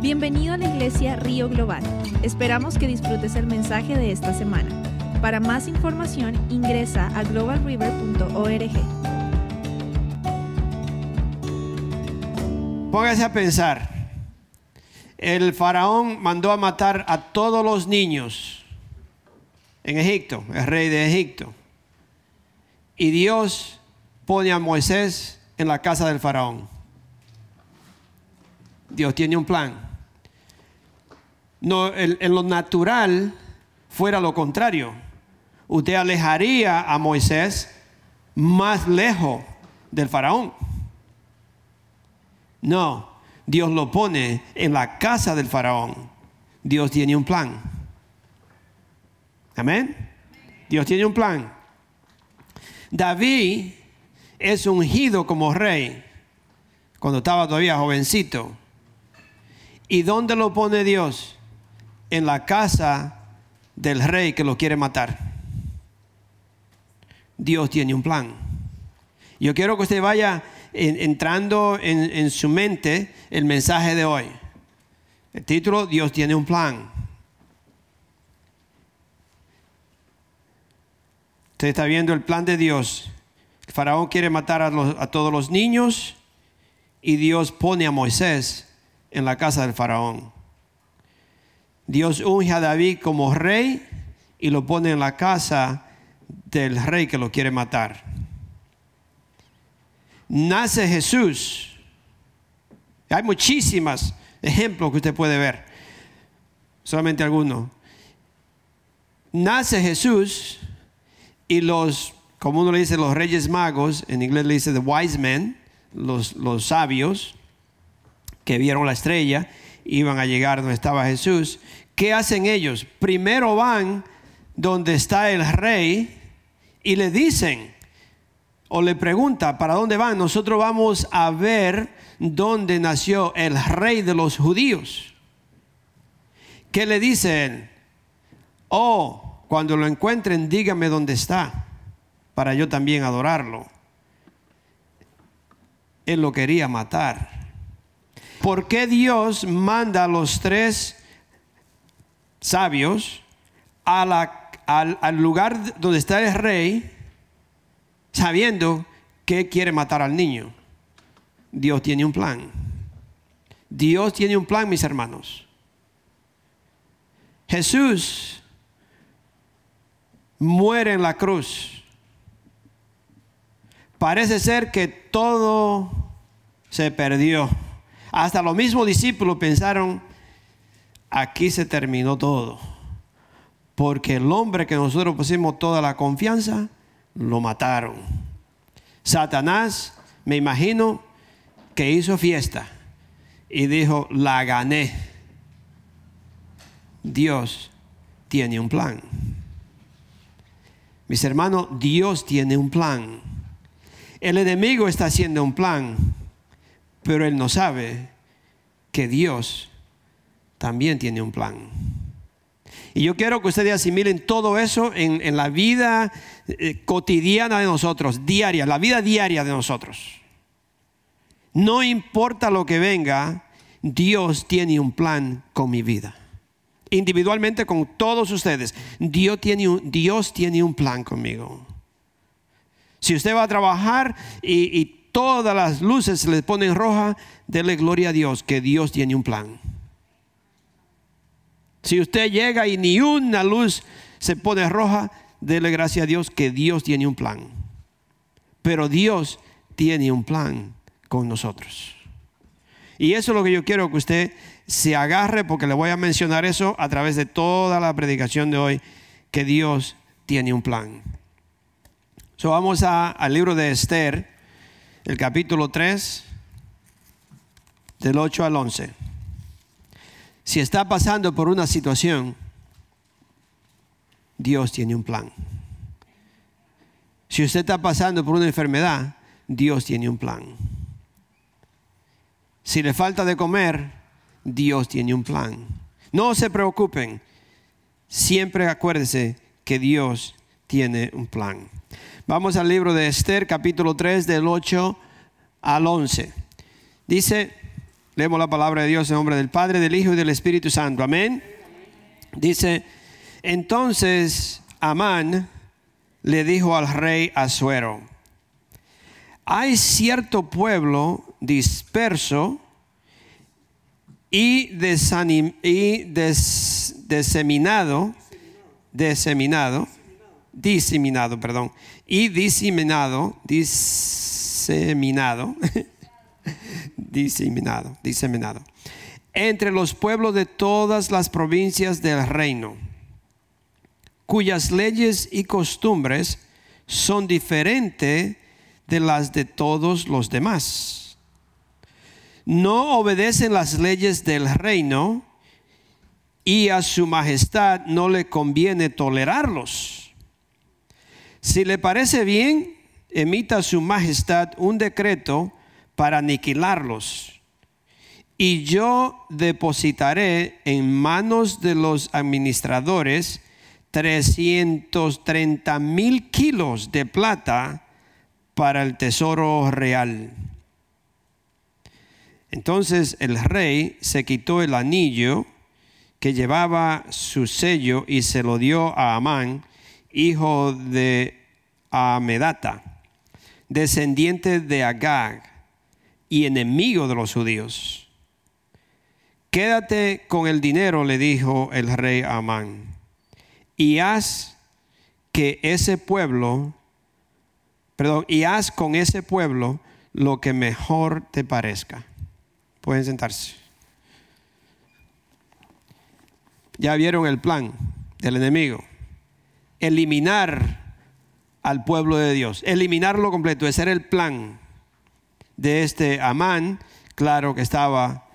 Bienvenido a la iglesia Río Global. Esperamos que disfrutes el mensaje de esta semana. Para más información ingresa a globalriver.org. Póngase a pensar. El faraón mandó a matar a todos los niños en Egipto, el rey de Egipto. Y Dios pone a Moisés en la casa del faraón. Dios tiene un plan. No, en, lo natural fuera lo contrario. Usted alejaría a Moisés más lejos del faraón. No, Dios lo pone en la casa del faraón. Dios tiene un plan. Amén. Dios tiene un plan. David es ungido como rey cuando estaba todavía jovencito. ¿Y dónde lo pone Dios? En la casa del rey que lo quiere matar. Dios tiene un plan. Yo quiero que usted vaya en- entrando en, su mente el mensaje de hoy. El título, Dios tiene un plan. Usted está viendo el plan de Dios. El faraón quiere matar a, a todos los niños y Dios pone a Moisés en la casa del faraón. Dios unge a David como rey y lo pone en la casa del rey que lo quiere matar. Nace Jesús. Hay muchísimos ejemplos que usted puede ver. Solamente algunos. Nace Jesús y los, como uno le dice, los reyes magos, en inglés le dice the wise men, los, los sabios que vieron la estrella, iban a llegar donde estaba Jesús. ¿Qué hacen ellos? Primero van donde está el rey y le dicen, o le pregunta, ¿para dónde van? Nosotros vamos a ver dónde nació el rey de los judíos. ¿Qué le dicen? Oh, cuando lo encuentren, dígame dónde está, para yo también adorarlo. Él lo quería matar. ¿Por qué Dios manda a los tres sabios al lugar donde está el rey, sabiendo que quiere matar al niño? Dios tiene un plan. Dios tiene un plan, mis hermanos. Jesús muere en la cruz. Parece ser que todo se perdió. Hasta los mismos discípulos pensaron, aquí se terminó todo. Porque el hombre que nosotros pusimos toda la confianza, lo mataron. Satanás, me imagino, que hizo fiesta y dijo, la gané. Dios tiene un plan. Mis hermanos, Dios tiene un plan. El enemigo está haciendo un plan, pero él no sabe que Dios también tiene un plan. Y yo quiero que ustedes asimilen todo eso en, la vida eh, cotidiana de nosotros, diaria, la vida diaria de nosotros. No importa lo que venga, Dios tiene un plan con mi vida. Individualmente con todos ustedes, Dios tiene un, Dios tiene un plan conmigo. Si usted va a trabajar y todas las luces se le ponen rojas, dele gloria a Dios que Dios tiene un plan. Si usted llega y ni una luz se pone roja, dele gracias a Dios que Dios tiene un plan. Pero Dios tiene un plan con nosotros. Y eso es lo que yo quiero que usted se agarre porque le voy a mencionar eso a través de toda la predicación de hoy, que Dios tiene un plan. So vamos al libro de Esther, el capítulo 3, del 8 al 11. Si está pasando por una situación, Dios tiene un plan. Si usted está pasando por una enfermedad, Dios tiene un plan. Si le falta de comer, Dios tiene un plan. No se preocupen. Siempre acuérdese que Dios tiene un plan. Vamos al libro de Esther, capítulo 3, del 8 al 11. Dice, Leemos la palabra de Dios en nombre del Padre, del Hijo y del Espíritu Santo. Amén. Dice, entonces Amán le dijo al rey Asuero, hay cierto pueblo disperso y, diseminado, diseminado, diseminado, perdón, y diseminado, diseminado, diseminado, diseminado, entre los pueblos de todas las provincias del reino, cuyas leyes y costumbres son diferentes de las de todos los demás. No obedecen las leyes del reino y a su majestad no le conviene tolerarlos. Si le parece bien, emita su majestad un decreto para aniquilarlos. Y yo depositaré en manos de los administradores 330 mil kilos de plata para el tesoro real. Entonces el rey se quitó el anillo que llevaba su sello y se lo dio a Amán, hijo de Amedata, descendiente de Agag y enemigo de los judíos. Quédate con el dinero, le dijo el rey Amán, y haz que ese pueblo perdón, y haz con ese pueblo lo que mejor te parezca. Pueden sentarse. Ya vieron el plan del enemigo. Eliminar al pueblo de Dios. Eliminarlo completo. Ese era el plan de este Amán. Claro que estaba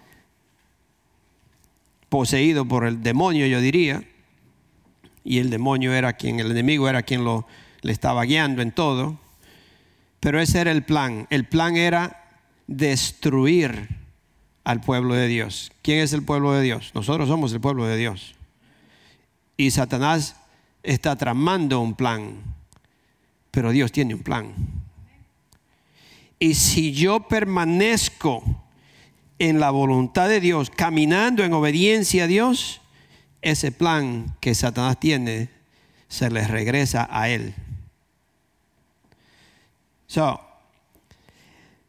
poseído por el demonio, yo diría. Y el demonio era quien, el enemigo era quien lo, le estaba guiando en todo. Pero ese era el plan. El plan era destruir al pueblo de Dios. ¿Quién es el pueblo de Dios? Nosotros somos el pueblo de Dios. Y Satanás está tramando un plan, pero Dios tiene un plan. Y si yo permanezco en la voluntad de Dios, caminando en obediencia a Dios, ese plan que Satanás tiene se le regresa a él. So,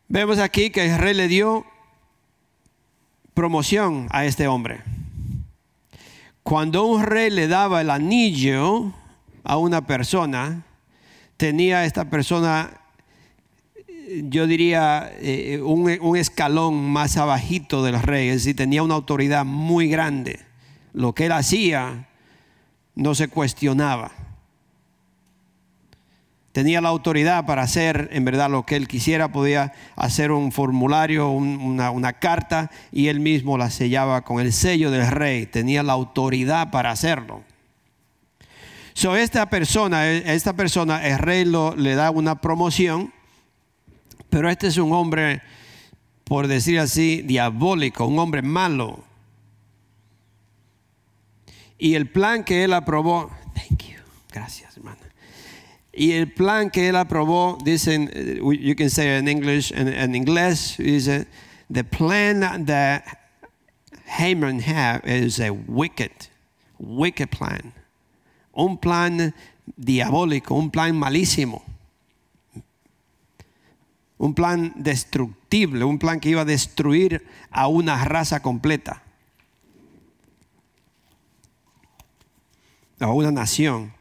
vemos aquí que el rey le dio promoción a este hombre. Cuando un rey le daba el anillo a una persona, tenía esta persona, yo diría, eh, un, escalón más abajito del rey, es decir, tenía una autoridad muy grande. Lo que él hacía no se cuestionaba tenía la autoridad para hacer en verdad lo que él quisiera, podía hacer un formulario, una, carta y él mismo la sellaba con el sello del rey, tenía la autoridad para hacerlo. So, esta persona, esta persona, el rey le da una promoción, pero este es un hombre, por decir así, diabólico, un hombre malo. Y el plan que él aprobó, thank you, gracias hermano y el plan que él aprobó, dicen, uh, you can say in English, en, inglés, dice, the plan that Haman had is a wicked, wicked plan. Un plan diabólico, un plan malísimo. Un plan destructible, un plan que iba a destruir a una raza completa. A una nación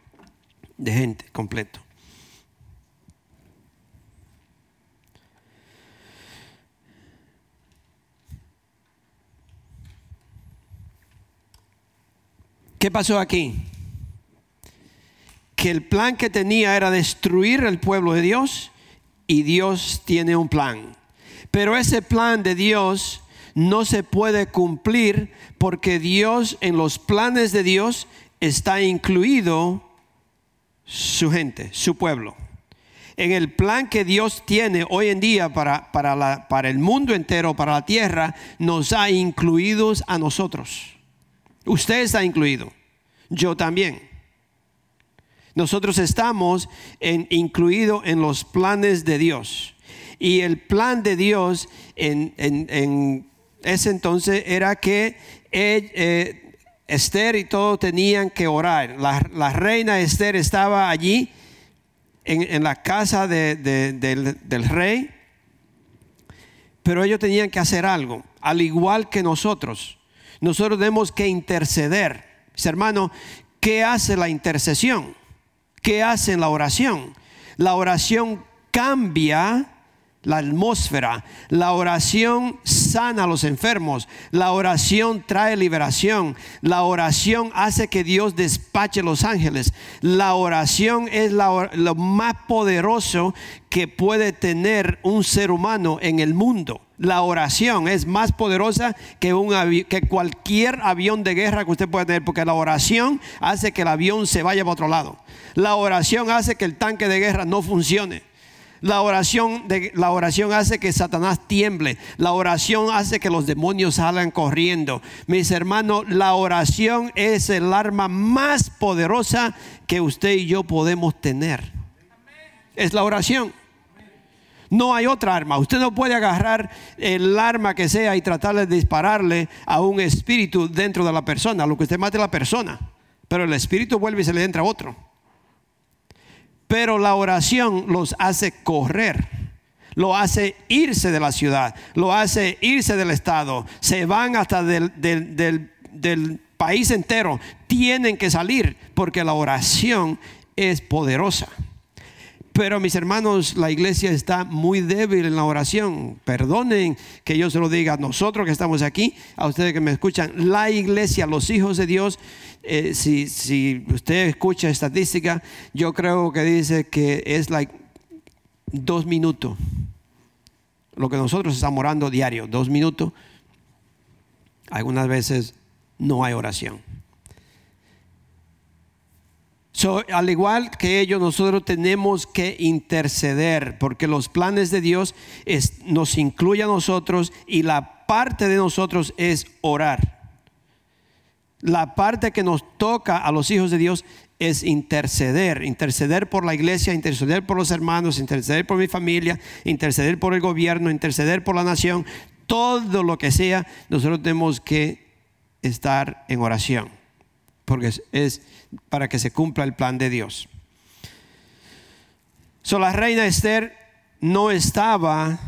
de gente completo. ¿Qué pasó aquí? Que el plan que tenía era destruir el pueblo de Dios y Dios tiene un plan. Pero ese plan de Dios no se puede cumplir porque Dios en los planes de Dios está incluido su gente, su pueblo. En el plan que Dios tiene hoy en día para, para, para el mundo entero, para la tierra, nos ha incluidos a nosotros. Usted está incluido, yo también. Nosotros estamos incluidos en los planes de Dios. Y el plan de Dios en, ese entonces era que eh, Esther y todos tenían que orar. La, reina Esther estaba allí en, la casa del, rey, pero ellos tenían que hacer algo, al igual que nosotros. Nosotros tenemos que interceder. Hermano, ¿qué hace la intercesión? ¿Qué hace la oración? La oración cambia la atmósfera. La oración sana a los enfermos. La oración trae liberación. La oración hace que Dios despache los ángeles. La oración es lo más poderoso que puede tener un ser humano en el mundo. La oración es más poderosa que, un que cualquier avión de guerra que usted pueda tener, porque la oración hace que el avión se vaya para otro lado. La oración hace que el tanque de guerra no funcione. La oración, de, la oración hace que Satanás tiemble. La oración hace que los demonios salgan corriendo. Mis hermanos, la oración es el arma más poderosa que usted y yo podemos tener. Es la oración. No hay otra arma. Usted no puede agarrar el arma que sea y tratar de dispararle a un espíritu dentro de la persona. Lo que usted mate a la persona. Pero el espíritu vuelve y se le entra a otro. Pero la oración los hace correr, lo hace irse de la ciudad, lo hace irse del estado, se van hasta del, país entero, tienen que salir porque la oración es poderosa. Pero mis hermanos, la iglesia está muy débil en la oración. Perdonen que yo se lo diga a nosotros que estamos aquí, a ustedes que me escuchan. La iglesia, los hijos de Dios, eh, si, usted escucha estadística, yo creo que dice que es like dos minutos. Lo que nosotros estamos orando diario, dos minutos. Algunas veces no hay oración. Al igual que ellos, nosotros tenemos que interceder porque los planes de Dios nos incluyen a nosotros y la parte de nosotros es orar. La parte que nos toca a los hijos de Dios es interceder, interceder por la iglesia, interceder por los hermanos, interceder por mi familia, interceder por el gobierno, interceder por la nación, todo lo que sea, nosotros tenemos que estar en oración, porque es, para que se cumpla el plan de Dios. So, la reina Esther no estaba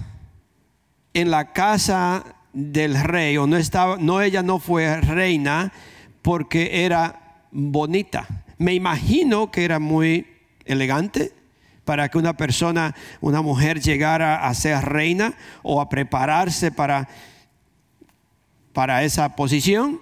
en la casa del rey, o no estaba, no, ella no fue reina, porque era bonita. Me imagino que era muy elegante para que una persona, una mujer llegara a ser reina o a prepararse para, para esa posición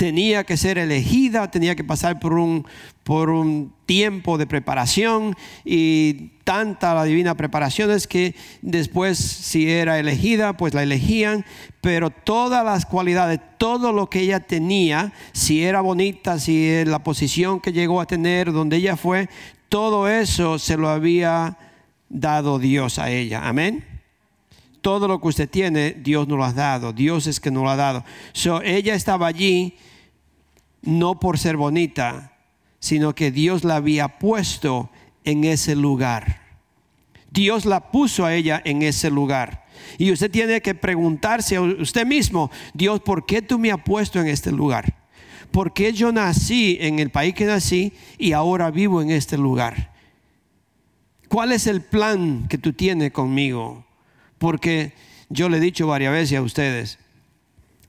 tenía que ser elegida, tenía que pasar por un, por un tiempo de preparación y tanta la divina preparación es que después si era elegida, pues la elegían, pero todas las cualidades, todo lo que ella tenía, si era bonita, si la posición que llegó a tener, donde ella fue, todo eso se lo había dado Dios a ella. Amén todo lo que usted tiene, Dios nos lo ha dado. Dios es que nos lo ha dado. So, ella estaba allí no por ser bonita, sino que Dios la había puesto en ese lugar. Dios la puso a ella en ese lugar. Y usted tiene que preguntarse a usted mismo, Dios, ¿por qué tú me has puesto en este lugar? ¿Por qué yo nací en el país que nací y ahora vivo en este lugar? ¿Cuál es el plan que tú tienes conmigo? Porque yo le he dicho varias veces a ustedes,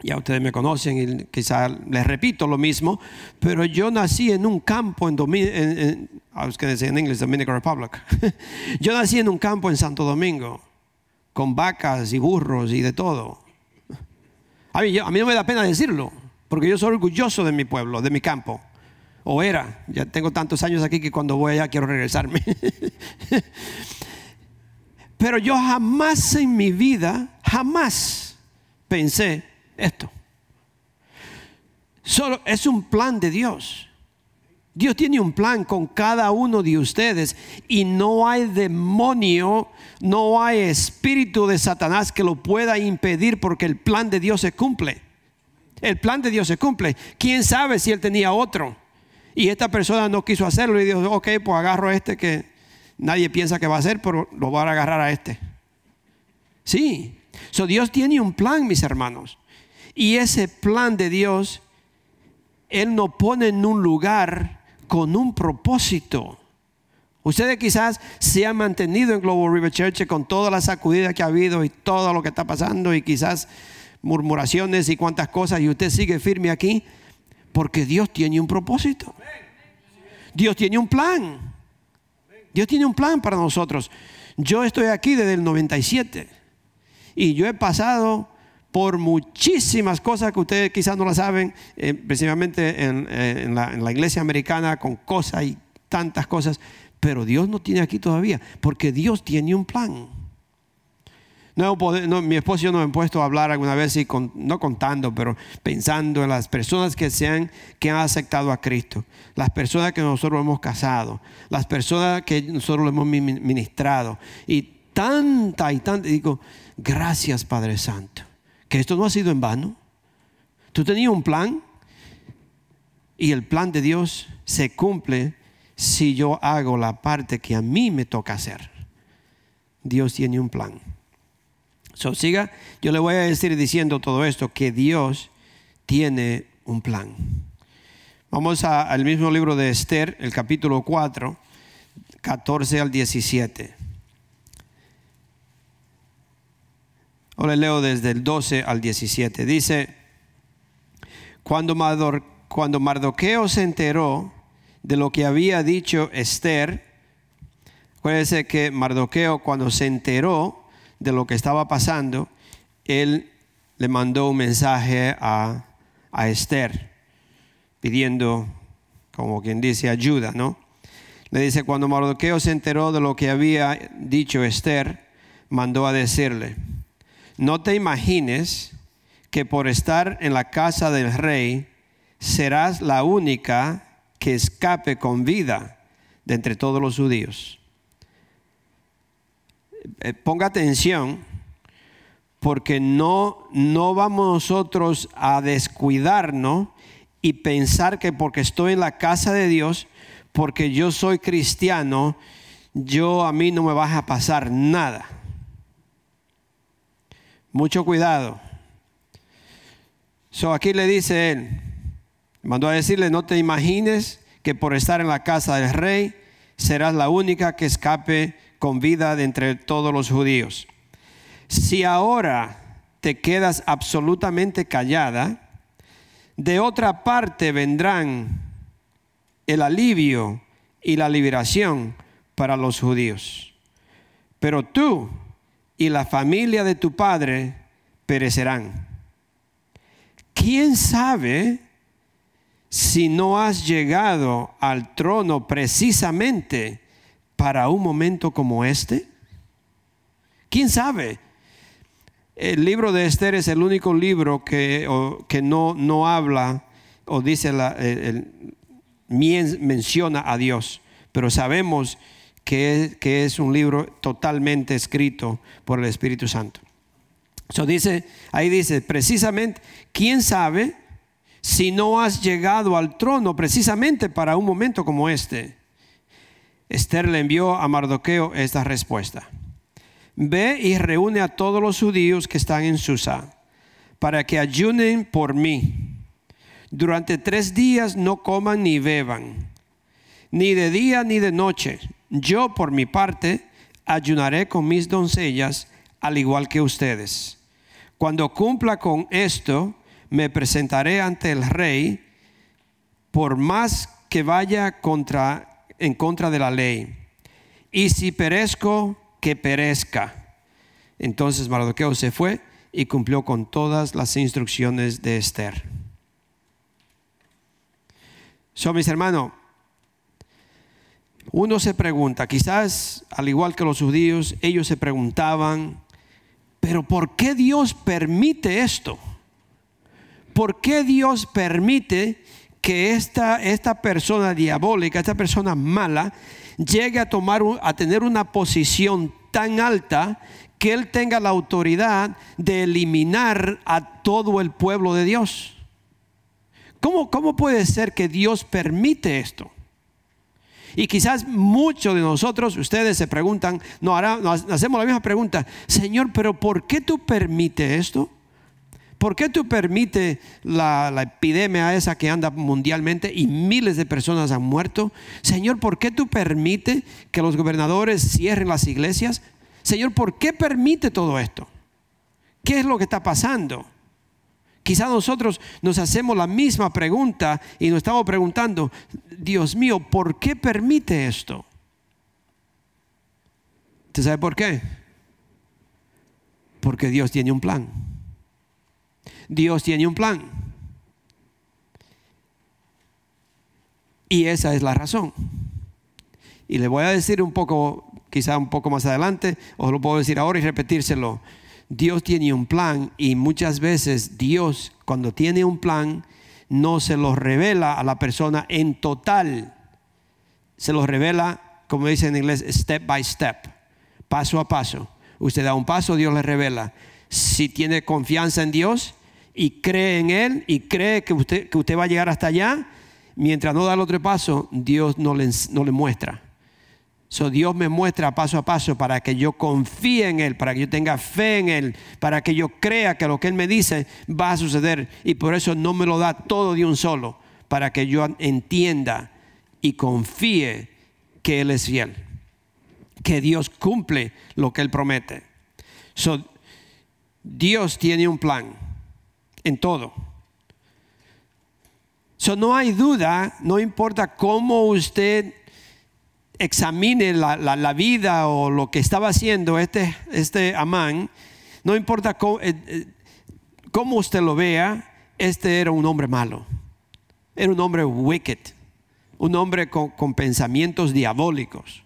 ya ustedes me conocen y quizá les repito lo mismo, pero yo nací en un campo en, en, en inglés, Dominican Republic. yo nací en un campo en Santo Domingo, con vacas y burros y de todo. A mí, a mí no me da pena decirlo, porque yo soy orgulloso de mi pueblo, de mi campo. O era, ya tengo tantos años aquí que cuando voy allá quiero regresarme. pero yo jamás en mi vida, jamás pensé esto. Solo es un plan de Dios. Dios tiene un plan con cada uno de ustedes y no hay demonio, no hay espíritu de Satanás que lo pueda impedir porque el plan de Dios se cumple. El plan de Dios se cumple. ¿Quién sabe si él tenía otro? Y esta persona no quiso hacerlo y dijo, ok, pues agarro a este que nadie piensa que va a hacer, pero lo voy a agarrar a este. Sí, So, Dios tiene un plan, mis hermanos. Y ese plan de Dios, Él nos pone en un lugar con un propósito. Ustedes quizás se han mantenido en Global River Church con toda la sacudida que ha habido y todo lo que está pasando y quizás murmuraciones y cuantas cosas y usted sigue firme aquí porque Dios tiene un propósito. Dios tiene un plan. Dios tiene un plan para nosotros. Yo estoy aquí desde el 97 y yo he pasado por muchísimas cosas que ustedes quizás no la saben, eh, precisamente en, eh, en, la, iglesia americana, con cosas y tantas cosas, pero Dios no tiene aquí todavía, porque Dios tiene un plan. No, mi esposo y yo nos hemos puesto a hablar alguna vez, y no contando, pero pensando en las personas que, sean, que han aceptado a Cristo, las personas que nosotros hemos casado, las personas que nosotros hemos ministrado, y tanta y tanta. Digo, gracias Padre Santo, que esto no ha sido en vano. Tú tenías un plan y el plan de Dios se cumple si yo hago la parte que a mí me toca hacer. Dios tiene un plan. So, siga, yo le voy a decir diciendo todo esto que Dios tiene un plan. Vamos al mismo libro de Esther, el capítulo 4, 14 al 17. Ahora leo desde el 12 al 17. Dice, cuando, cuando Mardoqueo se enteró de lo que había dicho Esther, acuérdense que Mardoqueo cuando se enteró de lo que estaba pasando, él le mandó un mensaje a, a Esther pidiendo, como quien dice, ayuda, ¿no? Le dice, cuando Mardoqueo se enteró de lo que había dicho Esther, mandó a decirle, no te imagines que por estar en la casa del rey serás la única que escape con vida de entre todos los judíos. Eh, ponga atención, porque no, no vamos nosotros a descuidarnos y pensar que porque estoy en la casa de Dios, porque yo soy cristiano, yo a mí no me va a pasar nada. Mucho cuidado. So aquí le dice él, mandó a decirle, no te imagines que por estar en la casa del rey serás la única que escape con vida de entre todos los judíos. Si ahora te quedas absolutamente callada, de otra parte vendrán el alivio y la liberación para los judíos. Pero tú y la familia de tu padre perecerán. ¿Quién sabe si no has llegado al trono precisamente para un momento como este? ¿Quién sabe? El libro de Esther es el único libro que, que no, no, habla o dice, la, menciona a Dios, pero sabemos que es, un libro totalmente escrito por el Espíritu Santo. So dice, ahí dice, precisamente, ¿quién sabe si no has llegado al trono precisamente para un momento como este? Esther le envió a Mardoqueo esta respuesta. Ve y reúne a todos los judíos que están en Susa para que ayunen por mí. Durante tres días no coman ni beban, ni de día ni de noche. Yo por mi parte ayunaré con mis doncellas al igual que ustedes. Cuando cumpla con esto, me presentaré ante el rey, por más que vaya contra en contra de la ley. Y si perezco, que perezca. Entonces Mardoqueo se fue y cumplió con todas las instrucciones de Esther. So, mis hermanos, uno se pregunta, quizás al igual que los judíos, ellos se preguntaban, pero ¿por qué Dios permite esto? ¿Por qué Dios permite que esta, esta persona diabólica, esta persona mala, llegue a, tomar, a tener una posición tan alta que él tenga la autoridad de eliminar a todo el pueblo de Dios. ¿Cómo, cómo puede ser que Dios permite esto? Y quizás muchos de nosotros, ustedes se preguntan, no, hacemos la misma pregunta, Señor, pero ¿por qué tú permites esto? ¿Por qué tú permites la, la, epidemia esa que anda mundialmente y miles de personas han muerto? Señor, ¿por qué tú permites que los gobernadores cierren las iglesias? Señor, ¿por qué permite todo esto? ¿Qué es lo que está pasando? Quizá nosotros nos hacemos la misma pregunta y nos estamos preguntando, Dios mío, ¿por qué permite esto? ¿Usted sabe por qué? Porque Dios tiene un plan. Dios tiene un plan. Y esa es la razón. Y le voy a decir un poco, quizá un poco más adelante, o lo puedo decir ahora y repetírselo. Dios tiene un plan y muchas veces Dios cuando tiene un plan no se lo revela a la persona en total. Se lo revela, como dice en inglés, step by step, paso a paso. Usted da un paso, Dios le revela. Si tiene confianza en Dios y cree en Él y cree que usted, que usted va a llegar hasta allá, mientras no da el otro paso, Dios no le, no le muestra. So Dios me muestra paso a paso para que yo confíe en Él, para que yo tenga fe en Él, para que yo crea que lo que Él me dice va a suceder. Y por eso no me lo da todo de un solo, para que yo entienda y confíe que Él es fiel, que Dios cumple lo que Él promete. So, Dios tiene un plan en todo. So, no hay duda, no importa cómo usted examine la, vida o lo que estaba haciendo este, este Amán, no importa eh, eh, cómo, usted lo vea, este era un hombre malo. Era un hombre wicked, un hombre con pensamientos diabólicos,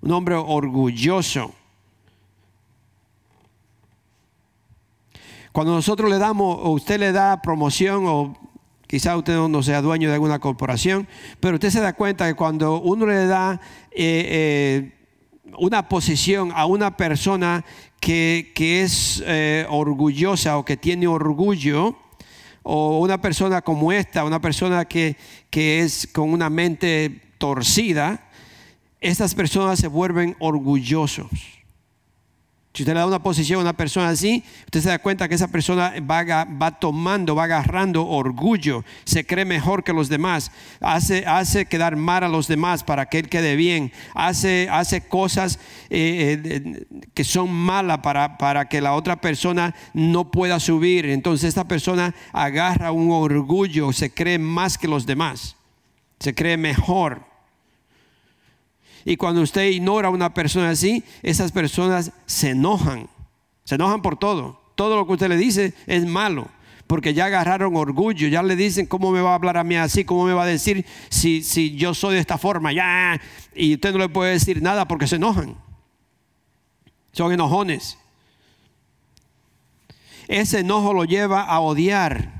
un hombre orgulloso. Cuando nosotros le damos, o usted le da promoción o Quizá usted no sea dueño de alguna corporación, pero usted se da cuenta que cuando uno le da eh, eh, una posición a una persona que, es eh, orgullosa o que tiene orgullo, o una persona como esta, una persona que, que es con una mente torcida, estas personas se vuelven orgullosos. Si usted le da una posición a una persona así, usted se da cuenta que esa persona va, va, tomando, va agarrando orgullo, se cree mejor que los demás, hace, quedar mal a los demás para que él quede bien, hace, hace cosas eh, eh, que son malas para, para que la otra persona no pueda subir. Entonces esta persona agarra un orgullo, se cree más que los demás, se cree mejor. Y cuando usted ignora a una persona así, esas personas se enojan. Se enojan por todo. Todo lo que usted le dice es malo. Porque ya agarraron orgullo, ya le dicen cómo me va a hablar a mí así, cómo me va a decir si, si yo soy de esta forma, ya. Y usted no le puede decir nada porque se enojan. Son enojones. Ese enojo lo lleva a odiar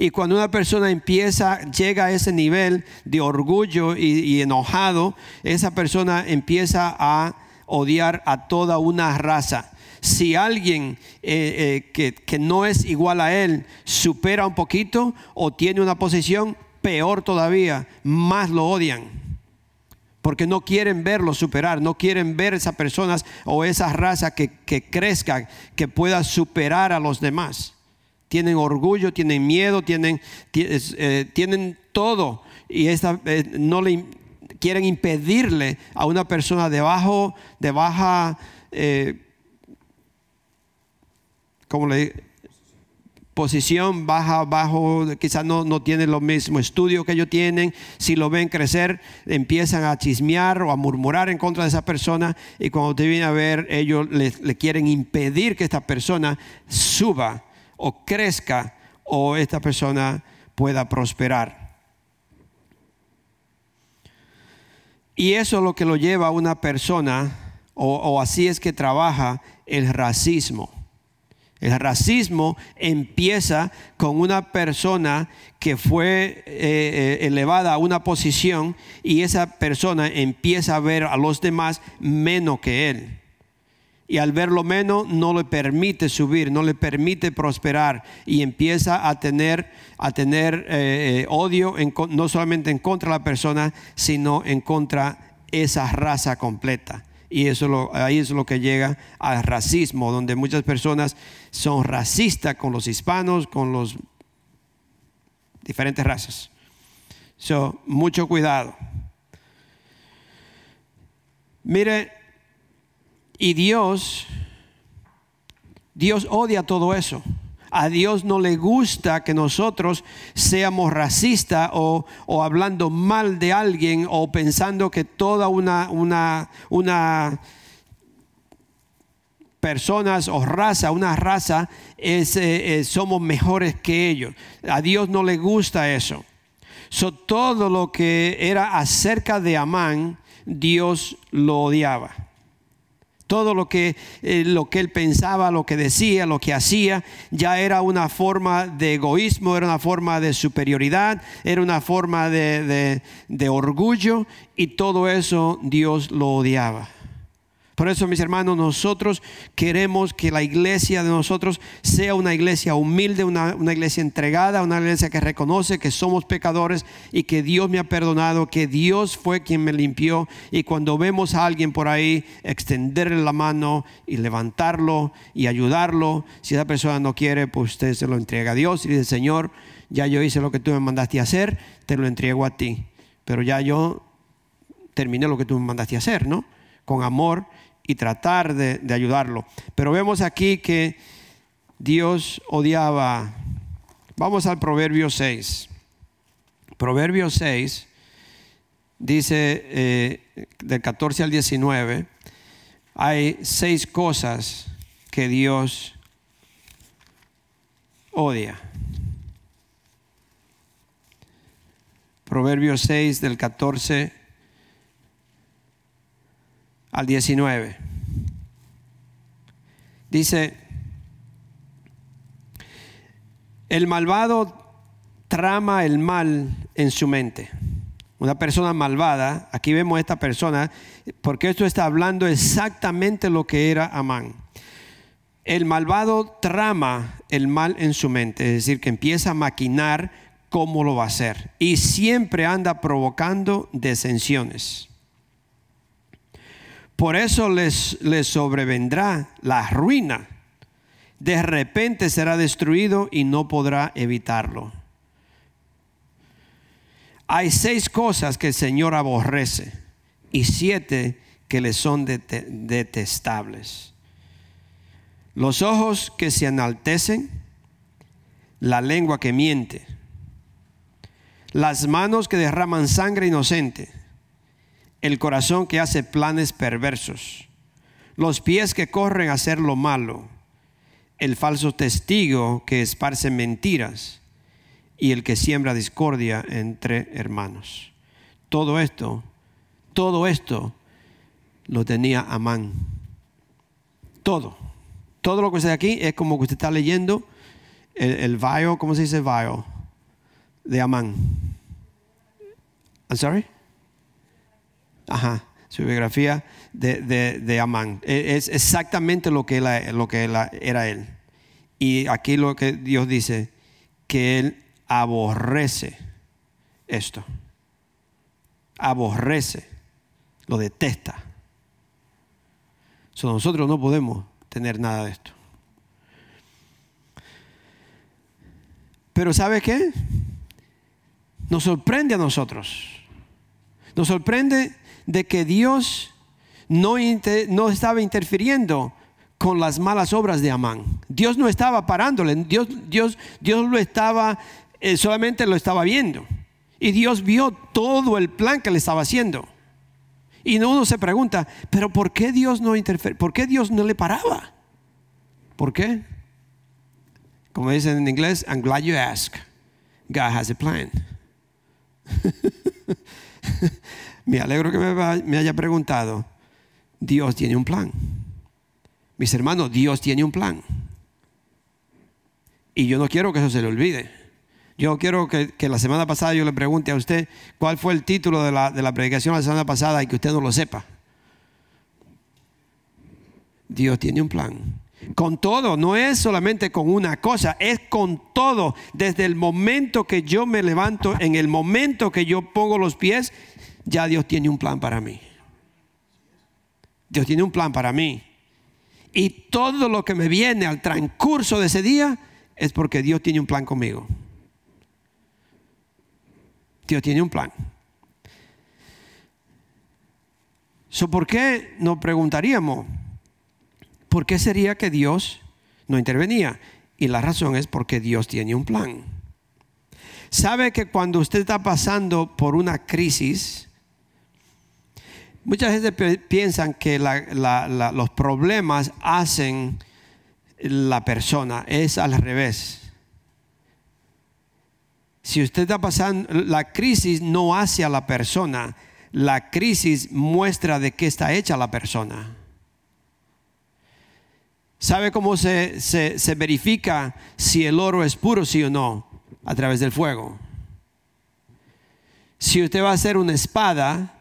y cuando una persona empieza, llega a ese nivel de orgullo y, enojado, esa persona empieza a odiar a toda una raza si alguien eh, eh, que, que, no es igual a él supera un poquito o tiene una posición, peor todavía, más lo odian. Porque no quieren verlo superar, no quieren ver esas personas o esa raza que, que crezca, que pueda superar a los demás tienen orgullo, tienen miedo, tienen, eh, tienen todo y esta, eh, no le quieren impedirle a una persona de, bajo, de baja, eh, como le posición baja, bajo, quizás no, no tienen lo mismo estudio que ellos tienen, si lo ven crecer, empiezan a chismear o a murmurar en contra de esa persona y cuando te viene a ver, ellos le, le quieren impedir que esta persona suba o crezca o esta persona pueda prosperar. Y eso es lo que lo lleva a una persona, o, así es que trabaja el racismo. El racismo empieza con una persona que fue eh, eh, elevada a una posición y esa persona empieza a ver a los demás menos que él. Y al verlo menos no le permite subir, no le permite prosperar y empieza a tener, a tener eh, eh, odio no solamente en contra de la persona, sino en contra esa raza completa. Y eso lo, ahí es lo que llega al racismo, donde muchas personas son racistas con los hispanos, con los diferentes razas. So, mucho cuidado. Mire, y Dios, Dios odia todo eso. A Dios no le gusta que nosotros seamos racistas o, hablando mal de alguien o pensando que toda una, una, una personas o raza, una raza, es, eh, eh, somos mejores que ellos. A Dios no le gusta eso. So, todo lo que era acerca de Amán, Dios lo odiaba. Todo lo que, eh, lo que él pensaba, lo que decía, lo que hacía, ya era una forma de egoísmo, era una forma de superioridad, era una forma de orgullo y todo eso Dios lo odiaba. Por eso, mis hermanos, nosotros queremos que la iglesia de nosotros sea una iglesia humilde, una, iglesia entregada, una iglesia que reconoce que somos pecadores y que Dios me ha perdonado, que Dios fue quien me limpió. Y cuando vemos a alguien por ahí, extenderle la mano y levantarlo y ayudarlo. Si esa persona no quiere, pues usted se lo entrega a Dios y dice, Señor, ya yo hice lo que tú me mandaste a hacer, te lo entrego a ti. Pero ya yo terminé lo que tú me mandaste a hacer, ¿no? Con amor y tratar de, ayudarlo. Pero vemos aquí que Dios odiaba. Vamos al Proverbio 6. Proverbio 6 dice eh, del 14 al 19, hay seis cosas que Dios odia. Proverbio 6 del 14 al 19. Dice, el malvado trama el mal en su mente. Una persona malvada, aquí vemos a esta persona, porque esto está hablando exactamente lo que era Amán. El malvado trama el mal en su mente, es decir, que empieza a maquinar cómo lo va a hacer. Y siempre anda provocando desensiones. Por eso les, les sobrevendrá la ruina. De repente será destruido y no podrá evitarlo. Hay seis cosas que el Señor aborrece y siete que le son detestables. Los ojos que se enaltecen, la lengua que miente, las manos que derraman sangre inocente el corazón que hace planes perversos, los pies que corren a hacer lo malo, el falso testigo que esparce mentiras y el que siembra discordia entre hermanos. Todo esto, todo esto lo tenía Amán. Todo. Todo lo que está aquí es como que usted está leyendo el, el bio, ¿cómo se dice bio? De Amán. I'm sorry? Ajá, su biografía de, de, Amán. E, es exactamente lo que, lo que era él. Y aquí lo que Dios dice, que él aborrece esto. Aborrece, lo detesta. nosotros no podemos tener nada de esto. Pero ¿sabe qué? Nos sorprende a nosotros. Nos sorprende de que Dios no, estaba interfiriendo con las malas obras de Amán. Dios no estaba parándole, Dios, Dios, Dios lo estaba, eh, solamente lo estaba viendo. Y Dios vio todo el plan que le estaba haciendo. Y uno se pregunta, pero ¿por qué Dios no interfiere? ¿Por qué Dios no le paraba? ¿Por qué? Como dicen en inglés, I'm glad you ask. God has a plan. Me alegro que me, haya preguntado. Dios tiene un plan. Mis hermanos, Dios tiene un plan. Y yo no quiero que eso se le olvide. Yo quiero que, la semana pasada yo le pregunte a usted cuál fue el título de la, de la predicación la semana pasada y que usted no lo sepa. Dios tiene un plan. Con todo, no es solamente con una cosa, es con todo. Desde el momento que yo me levanto, en el momento que yo pongo los pies, ya Dios tiene un plan para mí. Dios tiene un plan para mí. Y todo lo que me viene al transcurso de ese día es porque Dios tiene un plan conmigo. Dios tiene un plan. ¿Por qué nos preguntaríamos? ¿Por qué sería que Dios no intervenía? Y la razón es porque Dios tiene un plan. Sabe que cuando usted está pasando por una crisis, muchas veces piensan que los problemas hacen la persona, es al revés. Si usted está pasando, la crisis no hace a la persona, la crisis muestra de qué está hecha la persona. ¿Sabe cómo se, se, verifica si el oro es puro, sí o no? A través del fuego. Si usted va a hacer una espada,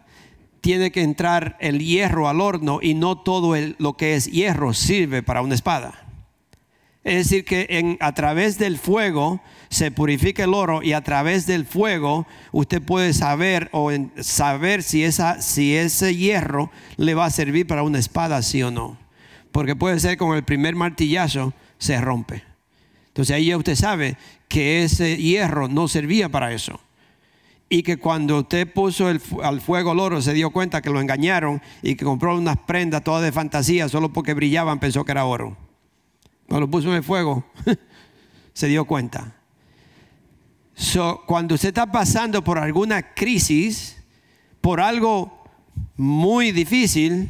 tiene que entrar el hierro al horno y no todo lo que es hierro sirve para una espada. Es decir, que a través del fuego se purifica el oro y a través del fuego usted puede saber o saber si ese hierro le va a servir para una espada, sí o no. Porque puede ser con el primer martillazo se rompe. Entonces ahí ya usted sabe que ese hierro no servía para eso. Y que cuando usted puso al fuego el oro se dio cuenta que lo engañaron y que compró unas prendas todas de fantasía solo porque brillaban pensó que era oro. Cuando lo puso en el fuego se dio cuenta cuando usted está pasando por alguna crisis, por algo muy difícil,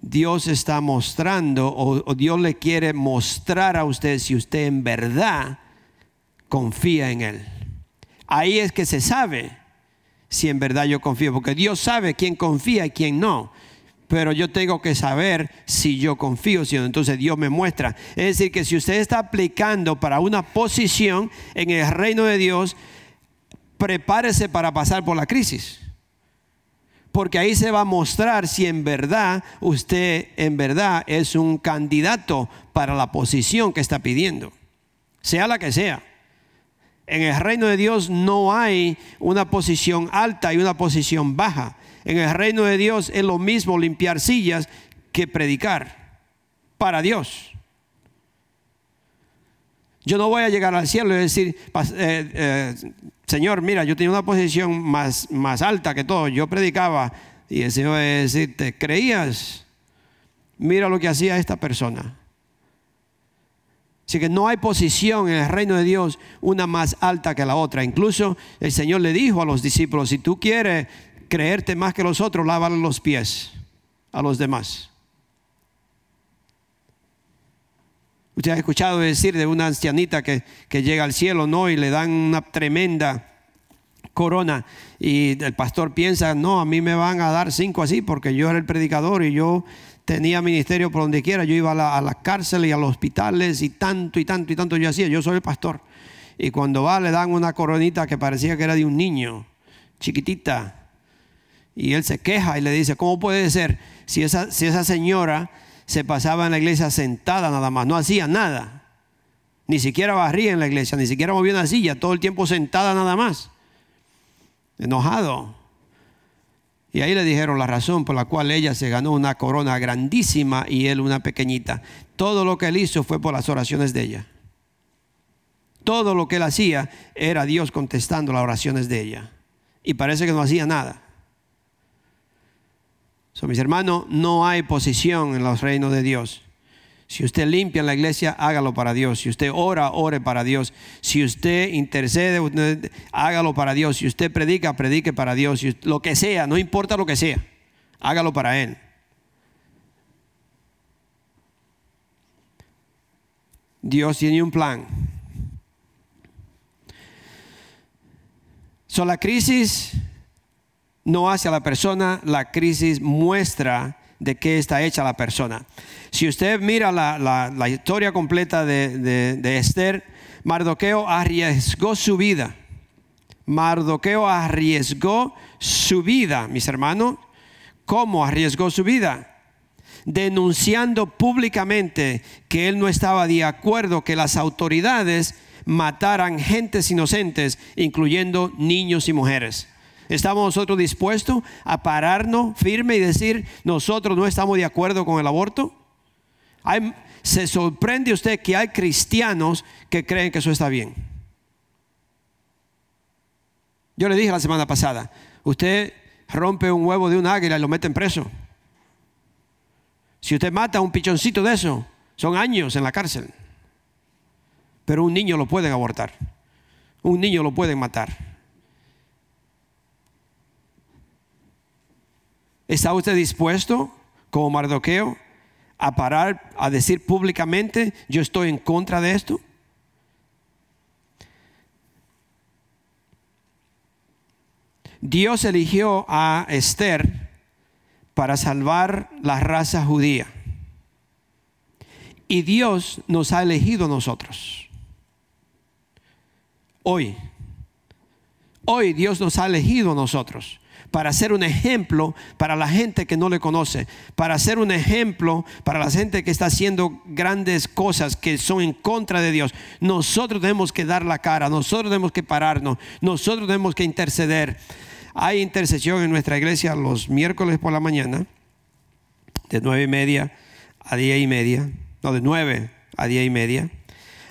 Dios está mostrando o, Dios le quiere mostrar a usted si usted en verdad confía en Él. Ahí es que se sabe si en verdad yo confío, porque Dios sabe quién confía y quién no pero yo tengo que saber si yo confío, si no. Entonces Dios me muestra. Es decir, que si usted está aplicando para una posición en el reino de Dios, prepárese para pasar por la crisis. Porque ahí se va a mostrar si en verdad usted en verdad es un candidato para la posición que está pidiendo, sea la que sea. En el reino de Dios no hay una posición alta y una posición baja en el reino de Dios es lo mismo limpiar sillas que predicar para Dios. Yo no voy a llegar al cielo y decir, eh, eh, Señor, mira, yo tenía una posición más, más alta que todo, yo predicaba y el Señor va a decir, ¿te creías? Mira lo que hacía esta persona. Así que no hay posición en el reino de Dios una más alta que la otra. Incluso el Señor le dijo a los discípulos, si tú quieres creerte más que los otros, lávale los pies a los demás. Usted ha escuchado decir de una ancianita que, que, llega al cielo, ¿no? Y le dan una tremenda corona. Y el pastor piensa, no, a mí me van a dar cinco así porque yo era el predicador y yo tenía ministerio por donde quiera. Yo iba a la, a la cárcel y a los hospitales y tanto y tanto y tanto yo hacía. Yo soy el pastor. Y cuando va le dan una coronita que parecía que era de un niño, chiquitita. Y él se queja y le dice, ¿cómo puede ser si esa, si esa señora se pasaba en la iglesia sentada nada más, no hacía nada? Ni siquiera barría en la iglesia, ni siquiera movía una silla, todo el tiempo sentada nada más. Enojado. Y ahí le dijeron la razón por la cual ella se ganó una corona grandísima y él una pequeñita. Todo lo que él hizo fue por las oraciones de ella. Todo lo que él hacía era Dios contestando las oraciones de ella. Y parece que no hacía nada. So, mis hermanos, no hay posición en los reinos de Dios. Si usted limpia la iglesia, hágalo para Dios. Si usted ora, ore para Dios. Si usted intercede, hágalo para Dios. Si usted predica, predique para Dios. lo que sea, no importa lo que sea, hágalo para Él. Dios tiene un plan. La crisis no hace a la persona, la crisis muestra de qué está hecha la persona. Si usted mira la, historia completa de, de, Esther, Mardoqueo arriesgó su vida. Mardoqueo arriesgó su vida, mis hermanos. ¿Cómo arriesgó su vida? denunciando públicamente que él no estaba de acuerdo que las autoridades mataran gentes inocentes, incluyendo niños y mujeres. ¿Estamos nosotros dispuestos a pararnos firme y decir, nosotros no estamos de acuerdo con el aborto? se sorprende usted que hay cristianos que creen que eso está bien. Yo le dije la semana pasada, usted rompe un huevo de un águila y lo mete en preso. Si usted mata a un pichoncito de eso, son años en la cárcel. Pero un niño lo pueden abortar. Un niño lo pueden matar. ¿Está usted dispuesto, como Mardoqueo, a parar a decir públicamente, yo estoy en contra de esto? Dios eligió a Esther para salvar la raza judía. Y Dios nos ha elegido a nosotros. Hoy, hoy Dios nos ha elegido a nosotros para ser un ejemplo para la gente que no le conoce, para ser un ejemplo para la gente que está haciendo grandes cosas que son en contra de Dios. Nosotros tenemos que dar la cara, nosotros tenemos que pararnos, nosotros tenemos que interceder. Hay intercesión en nuestra iglesia los miércoles por la mañana, de nueve y media a diez y media, no, de nueve a diez y media.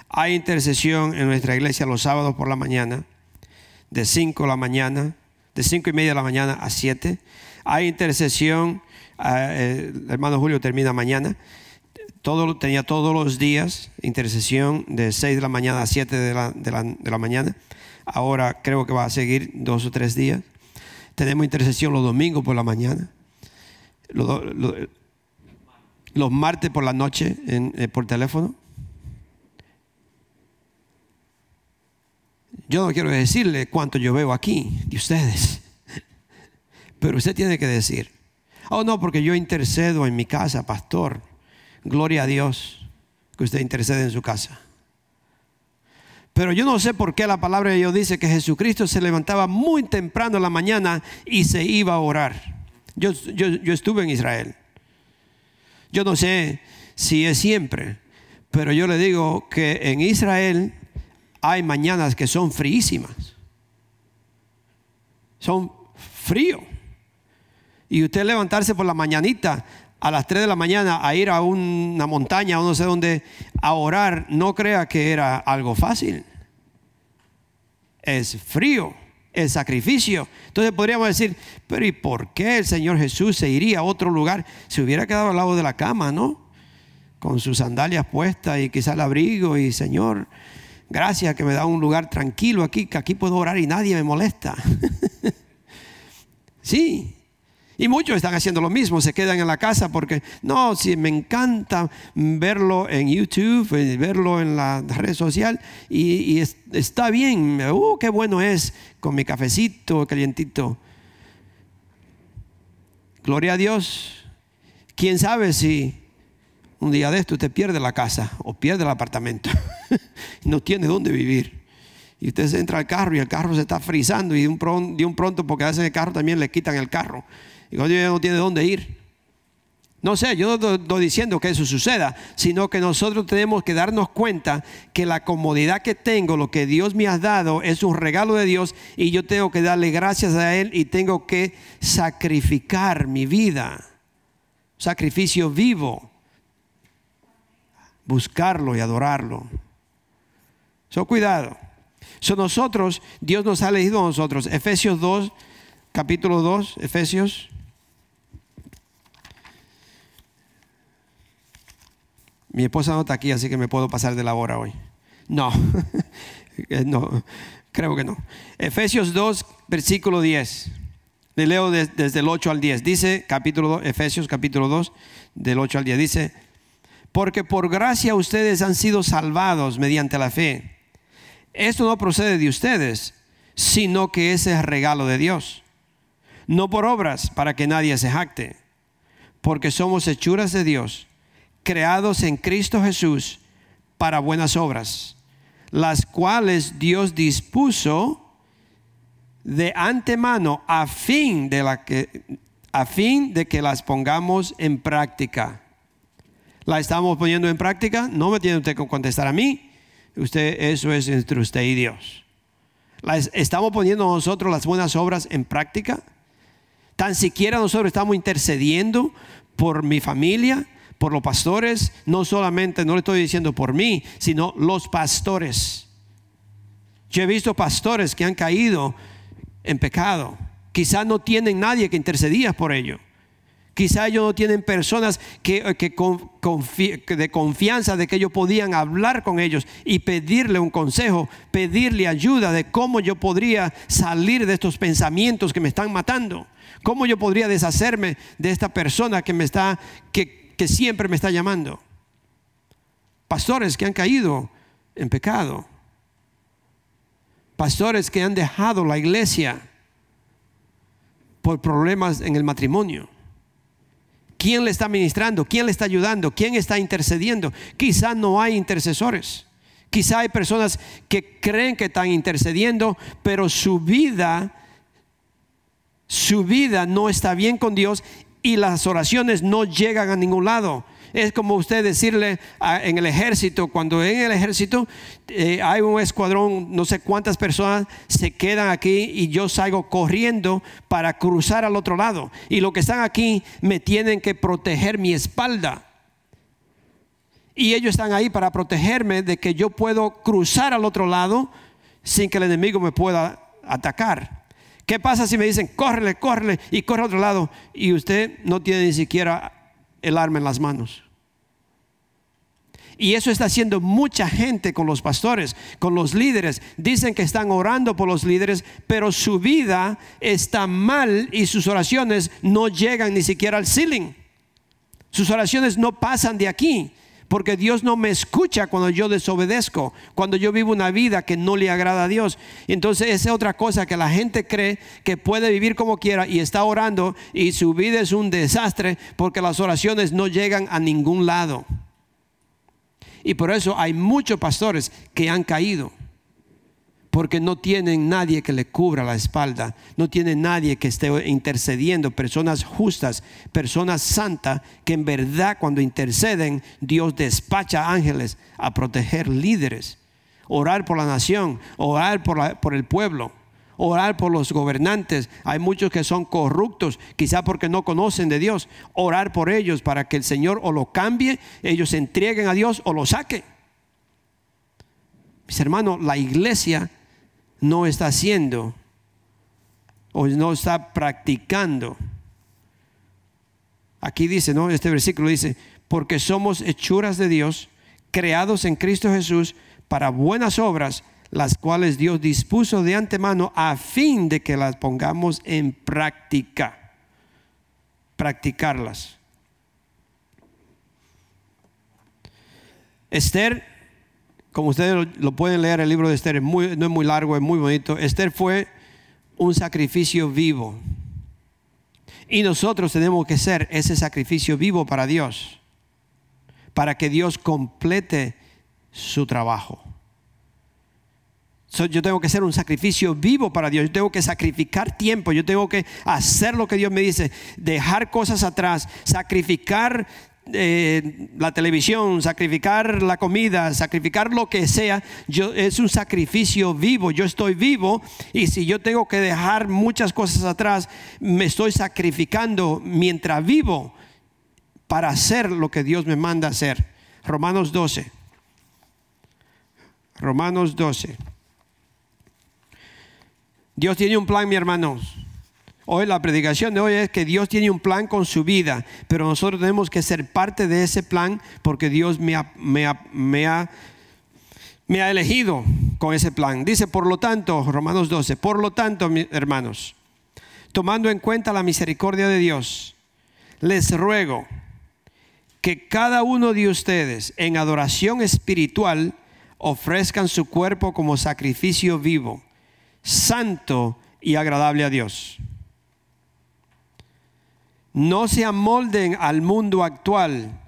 Hay intercesión en nuestra iglesia los sábados por la mañana, de cinco de la mañana, de cinco y media de la mañana a siete. Hay intercesión, eh, el hermano Julio termina mañana. Todo, tenía todos los días intercesión de seis de la mañana a siete de la, de la mañana. Ahora creo que va a seguir dos o tres días. Tenemos intercesión los domingos por la mañana, los, martes por la noche eh, por teléfono. Yo no quiero decirle cuánto yo veo aquí de ustedes, pero usted tiene que decir, oh no, porque yo intercedo en mi casa, pastor. Gloria a Dios que usted intercede en su casa. Pero yo no sé por qué la palabra de Dios dice que Jesucristo se levantaba muy temprano en la mañana y se iba a orar. Yo, yo, estuve en Israel. Yo no sé si es siempre, pero yo le digo que en Israel hay mañanas que son fríísimas. Son frío. Y usted levantarse por la mañanita a las 3 de la mañana a ir a una montaña o no sé dónde a orar, no crea que era algo fácil. Es frío, es sacrificio. Entonces podríamos decir, pero ¿y por qué el Señor Jesús se iría a otro lugar? Se hubiera quedado al lado de la cama, ¿no? Con sus sandalias puestas y quizá el abrigo y Señor, gracias que me da un lugar tranquilo aquí, que aquí puedo orar y nadie me molesta. sí, y muchos están haciendo lo mismo, se quedan en la casa porque, no, si me encanta verlo en YouTube, eh, verlo en la red social y, está bien, uh, qué bueno es con mi cafecito calientito. Gloria a Dios. ¿Quién sabe si un día de esto usted pierde la casa o pierde el apartamento? no tiene dónde vivir. Y usted se entra al carro y el carro se está frizando y de un, pronto, de un pronto porque a veces el carro también le quitan el carro y cuando no tiene dónde ir. No sé, yo no estoy diciendo que eso suceda, sino que nosotros tenemos que darnos cuenta que la comodidad que tengo, lo que Dios me ha dado, es un regalo de Dios y yo tengo que darle gracias a Él y tengo que sacrificar mi vida. Sacrificio vivo. Buscarlo y adorarlo. So, cuidado. So, nosotros, Dios nos ha elegido a nosotros. Efesios 2, capítulo 2, Efesios Mi esposa no está aquí, así que me puedo pasar de la hora hoy. No, no, creo que no. Efesios 2, versículo 10. Le leo desde el 8 al 10. Dice, capítulo 2, Efesios capítulo 2, del 8 al 10. Dice, porque por gracia ustedes han sido salvados mediante la fe. Esto no procede de ustedes, sino que es el regalo de Dios. No por obras para que nadie se jacte, porque somos hechuras de Dios creados en Cristo Jesús para buenas obras, las cuales Dios dispuso de antemano a fin de, que, a fin de que las pongamos en práctica. ¿La estamos poniendo en práctica? No me tiene usted que contestar a mí. Usted, eso es entre usted y Dios. ¿Estamos poniendo nosotros las buenas obras en práctica? Tan siquiera nosotros estamos intercediendo por mi familia, por los pastores, no solamente, no le estoy diciendo por mí, sino los pastores. Yo he visto pastores que han caído en pecado. Quizás no tienen nadie que intercedía por ellos. Quizá ellos no tienen personas que, de confianza de que ellos podían hablar con ellos y pedirle un consejo, pedirle ayuda de cómo yo podría salir de estos pensamientos que me están matando. Cómo yo podría deshacerme de esta persona que me está, que siempre me está llamando. Pastores que han caído en pecado. Pastores que han dejado la iglesia por problemas en el matrimonio ¿Quién le está ministrando? ¿Quién le está ayudando? ¿Quién está intercediendo? Quizá no hay intercesores. Quizá hay personas que creen que están intercediendo, pero su vida, su vida no está bien con Dios y las oraciones no llegan a ningún lado. Es como usted decirle en el ejército, cuando en el ejército eh, hay un escuadrón, no sé cuántas personas se quedan aquí y yo salgo corriendo para cruzar al otro lado. Y los que están aquí me tienen que proteger mi espalda. Y ellos están ahí para protegerme de que yo puedo cruzar al otro lado sin que el enemigo me pueda atacar. ¿Qué pasa si me dicen, córrele, córrele y corre al otro lado? Y usted no tiene ni siquiera el arma en las manos. Y eso está haciendo mucha gente con los pastores, con los líderes. Dicen que están orando por los líderes, pero su vida está mal y sus oraciones no llegan ni siquiera al ceiling. Sus oraciones no pasan de aquí, porque Dios no me escucha cuando yo desobedezco, cuando yo vivo una vida que no le agrada a Dios. Entonces esa es otra cosa que la gente cree que puede vivir como quiera y está orando y su vida es un desastre porque las oraciones no llegan a ningún lado. Y por eso hay muchos pastores que han caído. Porque no tienen nadie que le cubra la espalda. No tienen nadie que esté intercediendo. Personas justas, personas santas, que en verdad cuando interceden, Dios despacha ángeles a proteger líderes. Orar por la nación, orar por, por el pueblo orar por los gobernantes. Hay muchos que son corruptos, quizá porque no conocen de Dios. Orar por ellos para que el Señor o lo cambie, ellos se entreguen a Dios o lo saque. Mis hermanos, la iglesia no está haciendo o no está practicando. Aquí dice, ¿no? Este versículo dice, porque somos hechuras de Dios, creados en Cristo Jesús para buenas obras, las cuales Dios dispuso de antemano a fin de que las pongamos en práctica, practicarlas. Esther, como ustedes lo, pueden leer, el libro de Esther no es muy largo, es muy bonito. Esther fue un sacrificio vivo. Y nosotros tenemos que ser ese sacrificio vivo para Dios, para que Dios complete su trabajo yo tengo que ser un sacrificio vivo para Dios. Yo tengo que sacrificar tiempo. Yo tengo que hacer lo que Dios me dice. Dejar cosas atrás. Sacrificar eh, la televisión, sacrificar la comida, sacrificar lo que sea. Es un sacrificio vivo. Yo estoy vivo y si yo tengo que dejar muchas cosas atrás, me estoy sacrificando mientras vivo para hacer lo que Dios me manda hacer. Romanos 12. Romanos 12. Dios tiene un plan, mi hermanos. Hoy la predicación de hoy es que Dios tiene un plan con su vida, pero nosotros tenemos que ser parte de ese plan porque Dios me ha, me ha, me ha elegido con ese plan. Dice, por lo tanto, Romanos 12, por lo tanto, hermanos, tomando en cuenta la misericordia de Dios, les ruego que cada uno de ustedes en adoración espiritual ofrezcan su cuerpo como sacrificio vivo santo y agradable a Dios. No se amolden al mundo actual,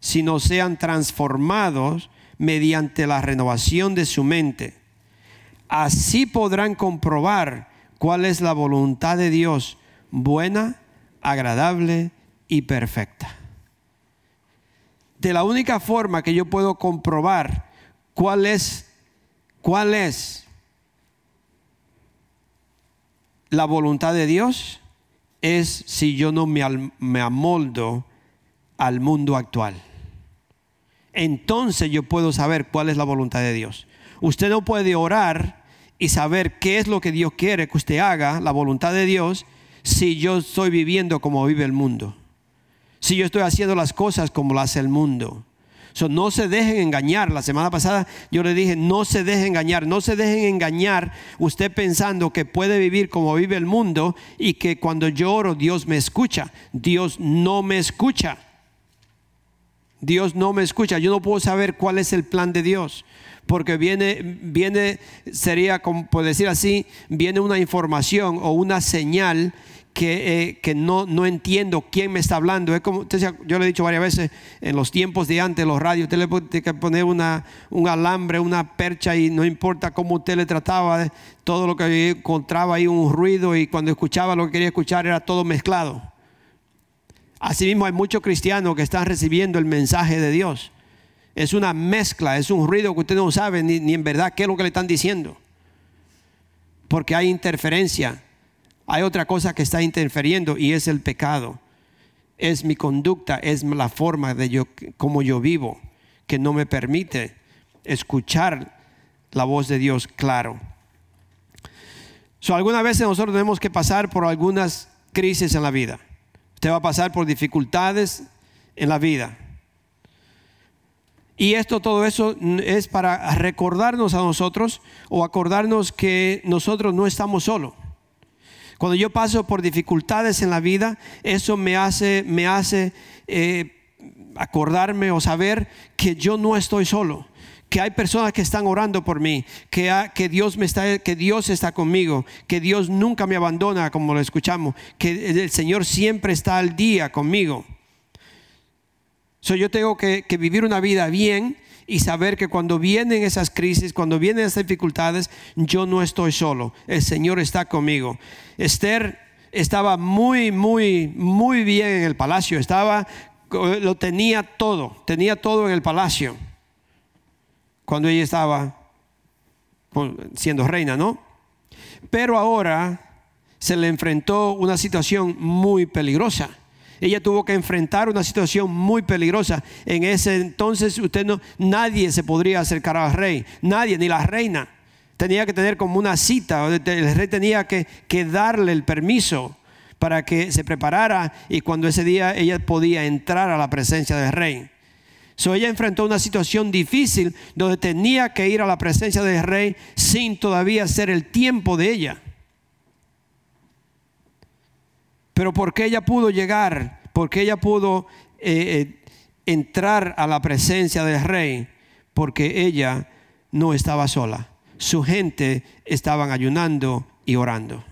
sino sean transformados mediante la renovación de su mente. Así podrán comprobar cuál es la voluntad de Dios, buena, agradable y perfecta. de la única forma que yo puedo comprobar cuál es, cuál es la voluntad de Dios es si yo no me, amoldo al mundo actual. Entonces yo puedo saber cuál es la voluntad de Dios. Usted no puede orar y saber qué es lo que Dios quiere que usted haga, la voluntad de Dios, si yo estoy viviendo como vive el mundo. Si yo estoy haciendo las cosas como las hace el mundo. No se dejen engañar. La semana pasada yo le dije, no se dejen engañar, no se dejen engañar usted pensando que puede vivir como vive el mundo y que cuando yo oro Dios me escucha. Dios no me escucha. Dios no me escucha. Yo no puedo saber cuál es el plan de Dios porque viene, viene, sería como por decir así, viene una información o una señal que, eh, no, no, entiendo quién me está hablando. Es como, yo le he dicho varias veces, en los tiempos de antes, los radios, usted le que poner una, un alambre, una percha y no importa cómo usted le trataba, todo lo que encontraba ahí un ruido y cuando escuchaba lo que quería escuchar era todo mezclado. Asimismo hay muchos cristianos que están recibiendo el mensaje de Dios es una mezcla, es un ruido que usted no sabe ni, en verdad qué es lo que le están diciendo. Porque hay interferencia. Hay otra cosa que está interfiriendo y es el pecado. Es mi conducta, es la forma de yo, como yo vivo, que no me permite escuchar la voz de Dios claro. So, algunas veces nosotros tenemos que pasar por algunas crisis en la vida. Usted va a pasar por dificultades en la vida. Y esto, todo eso es para recordarnos a nosotros o acordarnos que nosotros no estamos solos. Cuando yo paso por dificultades en la vida, eso me hace, me hace eh, acordarme o saber que yo no estoy solo que hay personas que están orando por mí, que, Dios me está, que Dios está conmigo, que Dios nunca me abandona, como lo escuchamos, que el Señor siempre está al día conmigo. Yo tengo que, vivir una vida bien y saber que cuando vienen esas crisis, cuando vienen esas dificultades, yo no estoy solo. El Señor está conmigo. Esther estaba muy, muy, muy bien en el palacio. Estaba, lo tenía todo, tenía todo en el palacio. Cuando ella estaba pues, siendo reina, ¿no? Pero ahora se le enfrentó una situación muy peligrosa ella tuvo que enfrentar una situación muy peligrosa. En ese entonces usted no, nadie se podría acercar al rey, nadie, ni la reina. Tenía que tener como una cita, el rey tenía que, darle el permiso para que se preparara y cuando ese día ella podía entrar a la presencia del rey. So, ella enfrentó una situación difícil donde tenía que ir a la presencia del rey sin todavía ser el tiempo de ella. Pero porque ella pudo llegar, porque ella pudo eh, eh, entrar a la presencia del rey, porque ella no estaba sola. Su gente estaban ayunando y orando.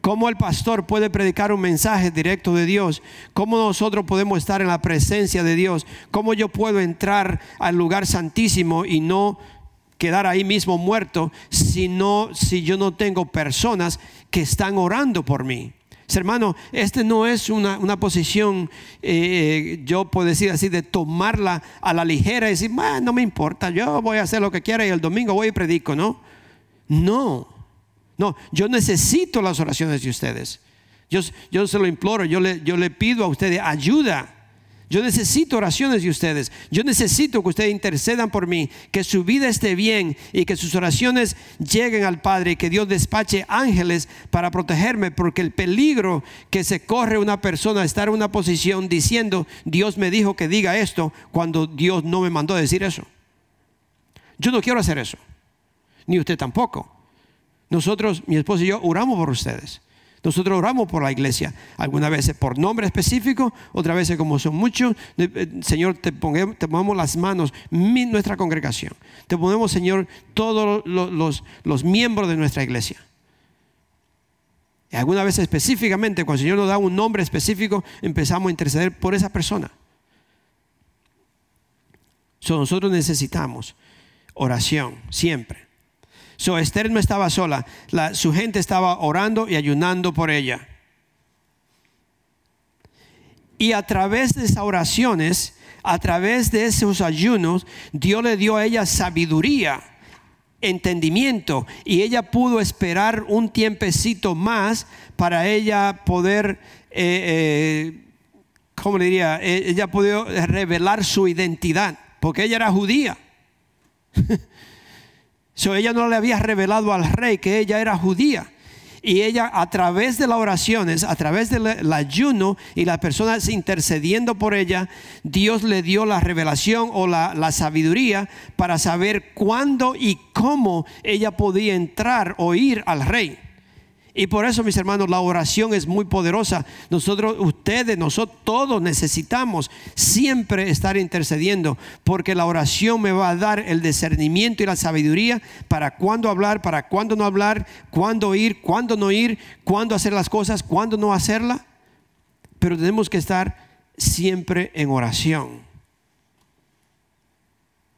¿Cómo el pastor puede predicar un mensaje directo de Dios? ¿Cómo nosotros podemos estar en la presencia de Dios? ¿Cómo yo puedo entrar al lugar santísimo y no quedar ahí mismo muerto si, si yo no tengo personas que están orando por mí? Hermano, este no es una, posición, eh, yo puedo decir así, de tomarla a la ligera y decir, no me importa, yo voy a hacer lo que quiera y el domingo voy y predico, ¿no? No, no, yo necesito las oraciones de ustedes. Yo, yo se lo imploro, yo le, yo le pido a ustedes ayuda yo necesito oraciones de ustedes. Yo necesito que ustedes intercedan por mí, que su vida esté bien y que sus oraciones lleguen al Padre y que Dios despache ángeles para protegerme, porque el peligro que se corre una persona estar en una posición diciendo, Dios me dijo que diga esto, cuando Dios no me mandó a decir eso. Yo no quiero hacer eso, ni usted tampoco. Nosotros, mi esposo y yo, oramos por ustedes. Nosotros oramos por la iglesia, algunas veces por nombre específico, otras veces como son muchos, eh, Señor, te, ponemos las manos, nuestra congregación, te ponemos, Señor, todos los, miembros de nuestra iglesia. Y algunas veces específicamente, cuando el Señor nos da un nombre específico, empezamos a interceder por esa persona. nosotros necesitamos oración siempre. So, Esther no estaba sola, su gente estaba orando y ayunando por ella. Y a través de esas oraciones, a través de esos ayunos, Dios le dio a ella sabiduría, entendimiento, y ella pudo esperar un tiempecito más para ella poder, eh, eh, ¿cómo le diría? Eh, ella pudo revelar su identidad, porque ella era judía. so, ella no le había revelado al rey que ella era judía. Y ella a través de las oraciones, a través del ayuno y las personas intercediendo por ella, Dios le dio la revelación o la, la sabiduría para saber cuándo y cómo ella podía entrar o ir al rey. Y por eso, mis hermanos, la oración es muy poderosa. Nosotros, ustedes, nosotros todos necesitamos siempre estar intercediendo, porque la oración me va a dar el discernimiento y la sabiduría para cuándo hablar, para cuándo no hablar, cuándo ir, cuándo no ir, cuándo hacer las cosas, cuándo no hacerla. Pero tenemos que estar siempre en oración.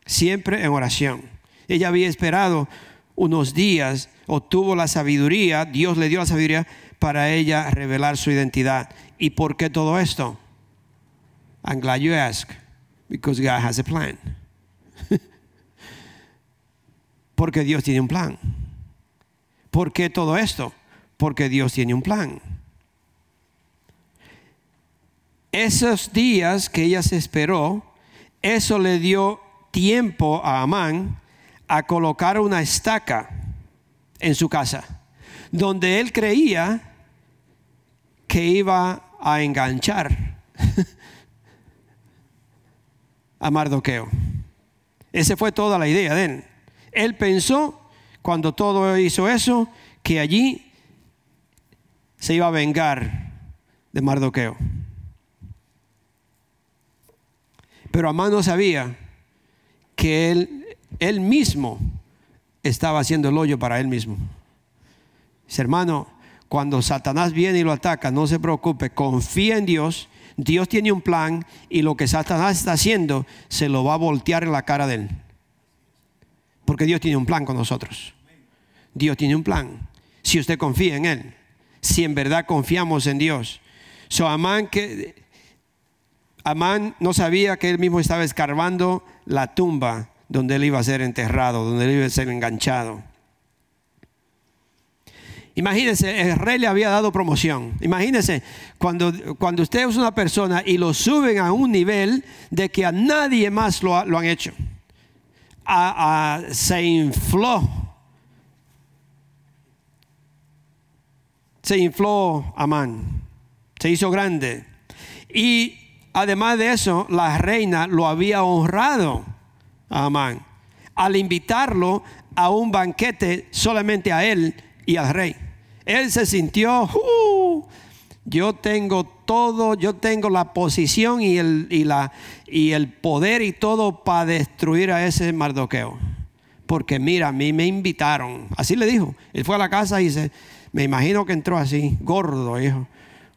Siempre en oración. Ella había esperado unos días obtuvo la sabiduría, Dios le dio la sabiduría para ella revelar su identidad. ¿Y por qué todo esto? I'm glad you ask, because God has a plan. Porque Dios tiene un plan. ¿Por qué todo esto? Porque Dios tiene un plan. Esos días que ella se esperó, eso le dio tiempo a Amán a colocar una estaca en su casa, donde él creía que iba a enganchar a Mardoqueo. Esa fue toda la idea de él. Él pensó, cuando todo hizo eso, que allí se iba a vengar de Mardoqueo. Pero Amán no sabía que él, él mismo estaba haciendo el hoyo para él mismo. Hermano, cuando Satanás viene y lo ataca, no se preocupe, confía en Dios. Dios tiene un plan y lo que Satanás está haciendo se lo va a voltear en la cara de él. Porque Dios tiene un plan con nosotros. Dios tiene un plan. Si usted confía en Él, si en verdad confiamos en Dios. So Amán que Amán no sabía que él mismo estaba escarbando la tumba donde él iba a ser enterrado, donde él iba a ser enganchado. Imagínense, el rey le había dado promoción. Imagínense, cuando, cuando usted es una persona y lo suben a un nivel de que a nadie más lo, han hecho. se infló. Se infló Amán. Se hizo grande. Y además de eso, la reina lo había honrado a Amán, al invitarlo a un banquete solamente a él y al rey. Él se sintió, uh, yo tengo todo, yo tengo la posición y el, y, la, y el poder y todo para destruir a ese Mardoqueo. Porque mira, a mí me invitaron. Así le dijo. Él fue a la casa y se, me imagino que entró así, gordo, hijo.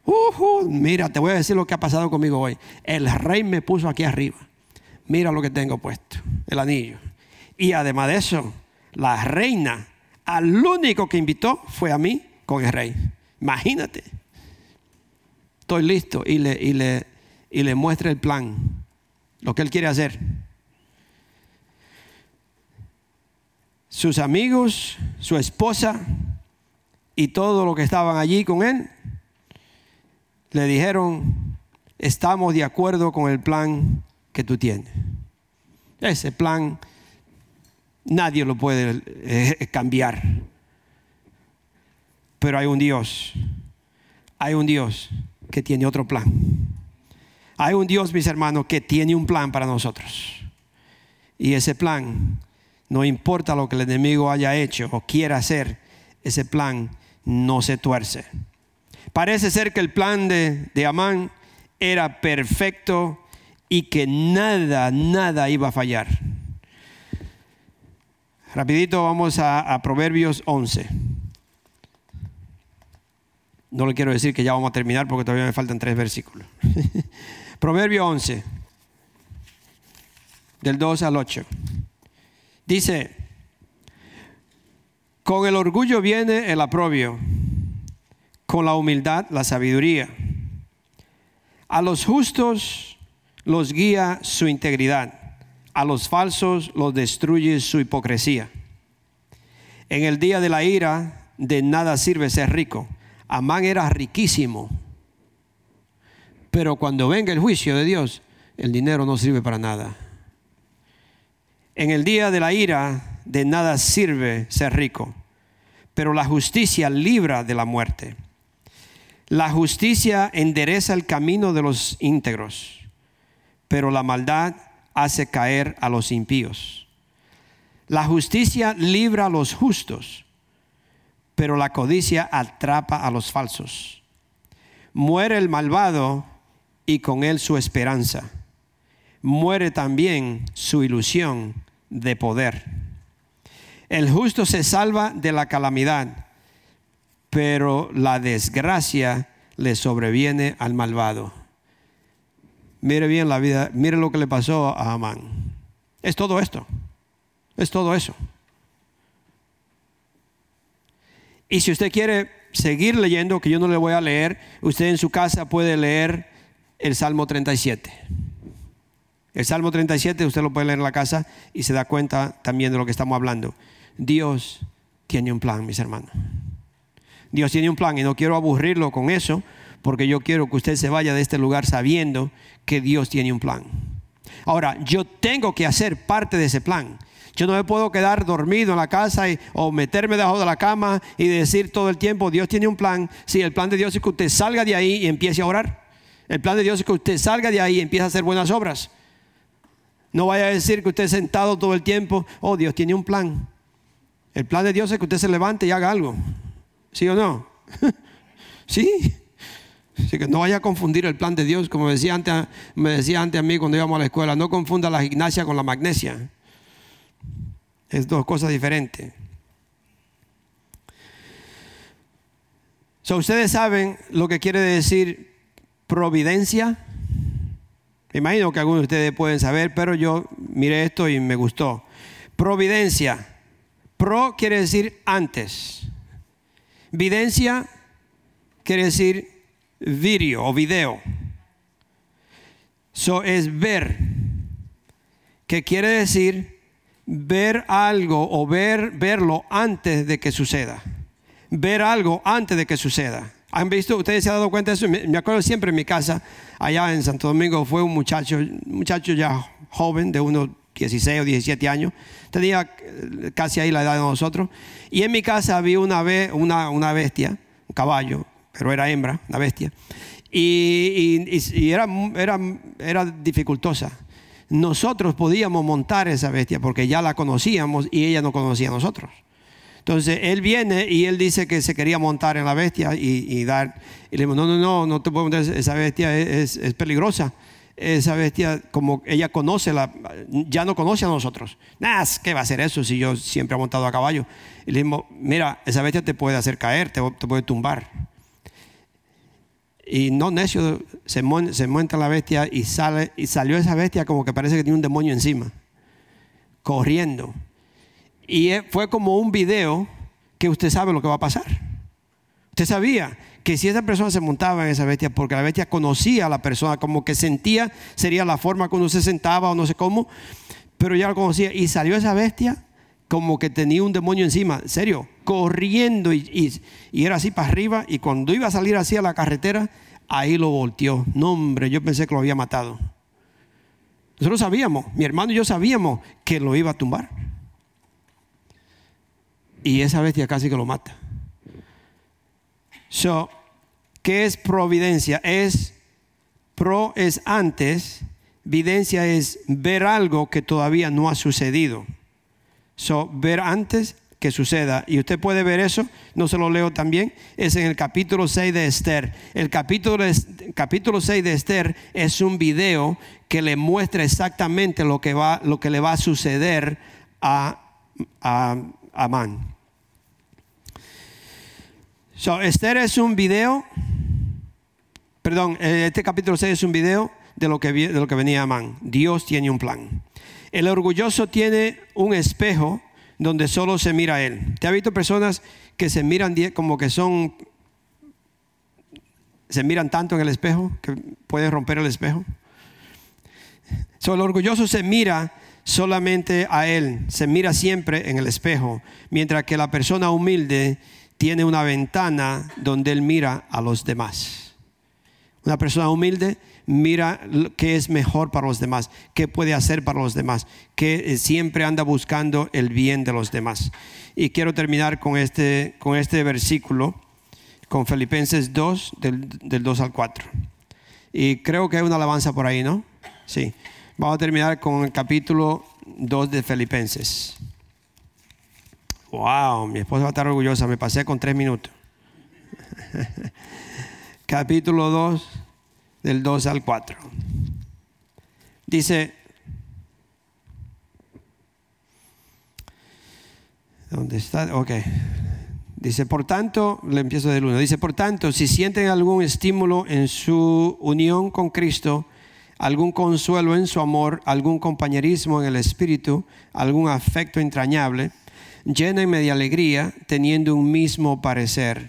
Uh, mira, te voy a decir lo que ha pasado conmigo hoy. El rey me puso aquí arriba mira lo que tengo puesto, el anillo. Y además de eso, la reina, al único que invitó fue a mí con el rey. Imagínate. Estoy listo y le, y le, y le muestra el plan, lo que él quiere hacer. Sus amigos, su esposa y todo lo que estaban allí con él, le dijeron, estamos de acuerdo con el plan que tú tienes. Ese plan nadie lo puede eh, cambiar. Pero hay un Dios, hay un Dios que tiene otro plan. Hay un Dios, mis hermanos, que tiene un plan para nosotros. Y ese plan, no importa lo que el enemigo haya hecho o quiera hacer, ese plan no se tuerce. Parece ser que el plan de, de Amán era perfecto y que nada, nada iba a fallar. Rapidito vamos a, Proverbios 11. No le quiero decir que ya vamos a terminar porque todavía me faltan tres versículos. Proverbio 11, del 2 al 8. Dice, con el orgullo viene el aprobio, con la humildad la sabiduría. A los justos los guía su integridad, a los falsos los destruye su hipocresía. En el día de la ira, de nada sirve ser rico. Amán era riquísimo, pero cuando venga el juicio de Dios, el dinero no sirve para nada. En el día de la ira, de nada sirve ser rico, pero la justicia libra de la muerte. La justicia endereza el camino de los íntegros, pero la maldad hace caer a los impíos. La justicia libra a los justos, pero la codicia atrapa a los falsos. Muere el malvado y con él su esperanza. Muere también su ilusión de poder. El justo se salva de la calamidad, pero la desgracia le sobreviene al malvado. Mire bien la vida, mire lo que le pasó a Amán. Es todo esto. Es todo eso. Y si usted quiere seguir leyendo, que yo no le voy a leer, usted en su casa puede leer el Salmo 37. El Salmo 37 usted lo puede leer en la casa y se da cuenta también de lo que estamos hablando. Dios tiene un plan, mis hermanos. Dios tiene un plan y no quiero aburrirlo con eso, porque yo quiero que usted se vaya de este lugar sabiendo que Dios tiene un plan. Ahora, yo tengo que hacer parte de ese plan. Yo no me puedo quedar dormido en la casa o meterme debajo de la cama y decir todo el tiempo, Dios tiene un plan. Si el plan de Dios es que usted salga de ahí y empiece a orar. El plan de Dios es que usted salga de ahí y empiece a hacer buenas obras. No vaya a decir que usted sentado todo el tiempo, oh Dios tiene un plan. El plan de Dios es que usted se levante y haga algo. ¿Sí o no? sí. Así que no vaya a confundir el plan de Dios, como decía antes, me decía antes a mí cuando íbamos a la escuela, no confunda la gimnasia con la magnesia. Es dos cosas diferentes. So, Ustedes saben lo que quiere decir providencia. Imagino que algunos de ustedes pueden saber, pero yo miré esto y me gustó. Providencia. Pro quiere decir antes. Videncia quiere decir video o video. So es ver. ¿Qué quiere decir ver algo o ver, verlo antes de que suceda. Ver algo antes de que suceda. ¿Han visto? ¿Ustedes se han dado cuenta de eso? Me acuerdo siempre en mi casa, allá en Santo Domingo, fue un muchacho, un muchacho ya joven, de unos 16 o 17 años. Tenía eh, casi ahí la edad de nosotros. Y en mi casa había una, una, una bestia, un caballo, pero era hembra, una bestia. Y, era, era, era dificultosa nosotros podíamos montar esa bestia porque ya la conocíamos y ella no conocía a nosotros. Entonces él viene y él dice que se quería montar en la bestia y, dar. Y le digo, no, no, no, no te puedo montar, esa bestia es, peligrosa. Esa bestia, como ella conoce, la, ya no conoce a nosotros. Nah, ¿qué va a hacer eso si yo siempre he montado a caballo? Y le digo, mira, esa bestia te puede hacer caer, te puede tumbar. Y no necio, se, monta la bestia y, sale, y salió esa bestia como que parece que tiene un demonio encima, corriendo. Y fue como un video que usted sabe lo que va a pasar. Usted sabía que si esa persona se montaba en esa bestia, porque la bestia conocía a la persona, como que sentía, sería la forma cuando se sentaba o no sé cómo, pero ya lo conocía. Y salió esa bestia como que tenía un demonio encima, serio, corriendo y, era así para arriba y cuando iba a salir así a la carretera, ahí lo volteó. No, hombre, yo pensé que lo había matado. Nosotros sabíamos, mi hermano y yo sabíamos que lo iba a tumbar. Y esa bestia casi que lo mata. So, ¿qué es providencia? Es pro es antes, videncia es ver algo que todavía no ha sucedido. So, ver antes que suceda. Y usted puede ver eso, no se lo leo también, es en el capítulo 6 de Esther. El capítulo, capítulo 6 de Esther es un video que le muestra exactamente lo que, va, lo que le va a suceder a, a, Amán. So, Esther es un video, perdón, eh, este capítulo 6 es un video de lo que, de lo que venía Amán. Dios tiene un plan. El orgulloso tiene un espejo donde solo se mira a él. ¿Te ha visto personas que se miran como que son, se miran tanto en el espejo que pueden romper el espejo? So, el orgulloso se mira solamente a él, se mira siempre en el espejo, mientras que la persona humilde tiene una ventana donde él mira a los demás. Una persona humilde mira qué es mejor para los demás, qué puede hacer para los demás, que siempre anda buscando el bien de los demás. Y quiero terminar con este, con este versículo, con Filipenses 2, del, del 2 al 4. Y creo que hay una alabanza por ahí, ¿no? Sí. Vamos a terminar con el capítulo 2 de Filipenses. Wow, mi esposa va a estar orgullosa, me pasé con tres minutos. capítulo 2, del 2 al 4. Dice, ¿dónde está? Ok. Dice, por tanto, le empiezo del 1. Dice, por tanto, si sienten algún estímulo en su unión con Cristo, algún consuelo en su amor, algún compañerismo en el espíritu, algún afecto entrañable, llénenme de alegría teniendo un mismo parecer,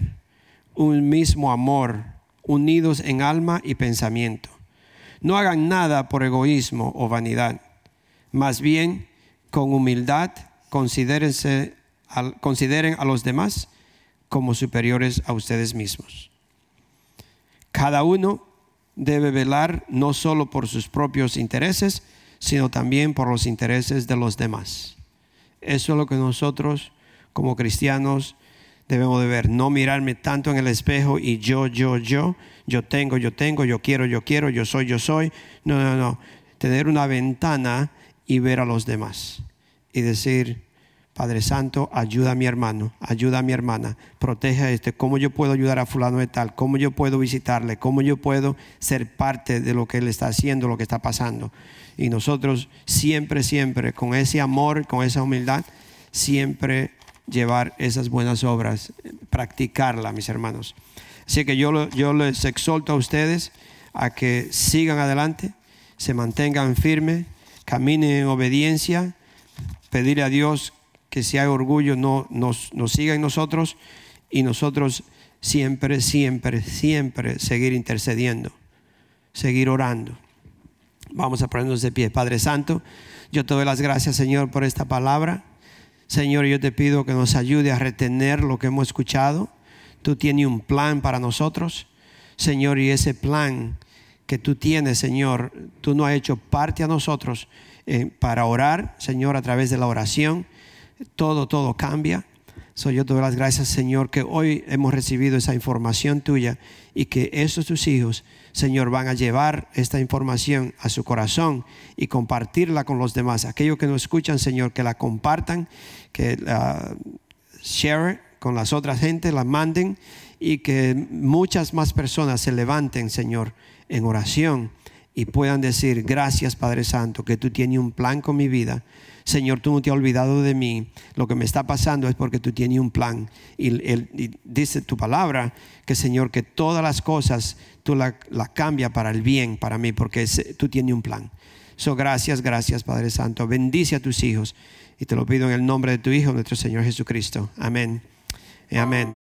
un mismo amor, unidos en alma y pensamiento. No hagan nada por egoísmo o vanidad, más bien con humildad consideren a los demás como superiores a ustedes mismos. Cada uno debe velar no solo por sus propios intereses, sino también por los intereses de los demás. Eso es lo que nosotros como cristianos debemos de ver. No mirarme tanto en el espejo y yo, yo, yo, yo tengo, yo tengo, yo quiero, yo quiero, yo soy, yo soy. No, no, no. Tener una ventana y ver a los demás. Y decir, Padre Santo, ayuda a mi hermano, ayuda a mi hermana, protege a este, cómo yo puedo ayudar a fulano de tal, cómo yo puedo visitarle, cómo yo puedo ser parte de lo que él está haciendo, lo que está pasando. Y nosotros siempre, siempre, con ese amor, con esa humildad, siempre llevar esas buenas obras, practicarla, mis hermanos. Así que yo, yo les exhorto a ustedes a que sigan adelante, se mantengan firmes, caminen en obediencia, pedirle a Dios que si hay orgullo no nos, nos siga en nosotros y nosotros siempre, siempre, siempre seguir intercediendo, seguir orando. Vamos a ponernos de pie. Padre Santo, yo te doy las gracias, Señor, por esta palabra. Señor, yo te pido que nos ayude a retener lo que hemos escuchado. Tú tienes un plan para nosotros, Señor, y ese plan que tú tienes, Señor, tú no has hecho parte a nosotros eh, para orar, Señor, a través de la oración todo, todo cambia. So, yo te doy las gracias, Señor, que hoy hemos recibido esa información tuya y que estos tus hijos, Señor, van a llevar esta información a su corazón y compartirla con los demás. Aquellos que no escuchan, Señor, que la compartan, que la share con las otras gente, la manden y que muchas más personas se levanten, Señor, en oración y puedan decir, gracias Padre Santo, que tú tienes un plan con mi vida Señor, tú no te has olvidado de mí. Lo que me está pasando es porque tú tienes un plan. Y, dice tu palabra que, Señor, que todas las cosas tú las la cambias para el bien, para mí, porque tú tienes un plan. So, gracias, gracias, Padre Santo. Bendice a tus hijos. Y te lo pido en el nombre de tu Hijo, nuestro Señor Jesucristo. Amén. Amén.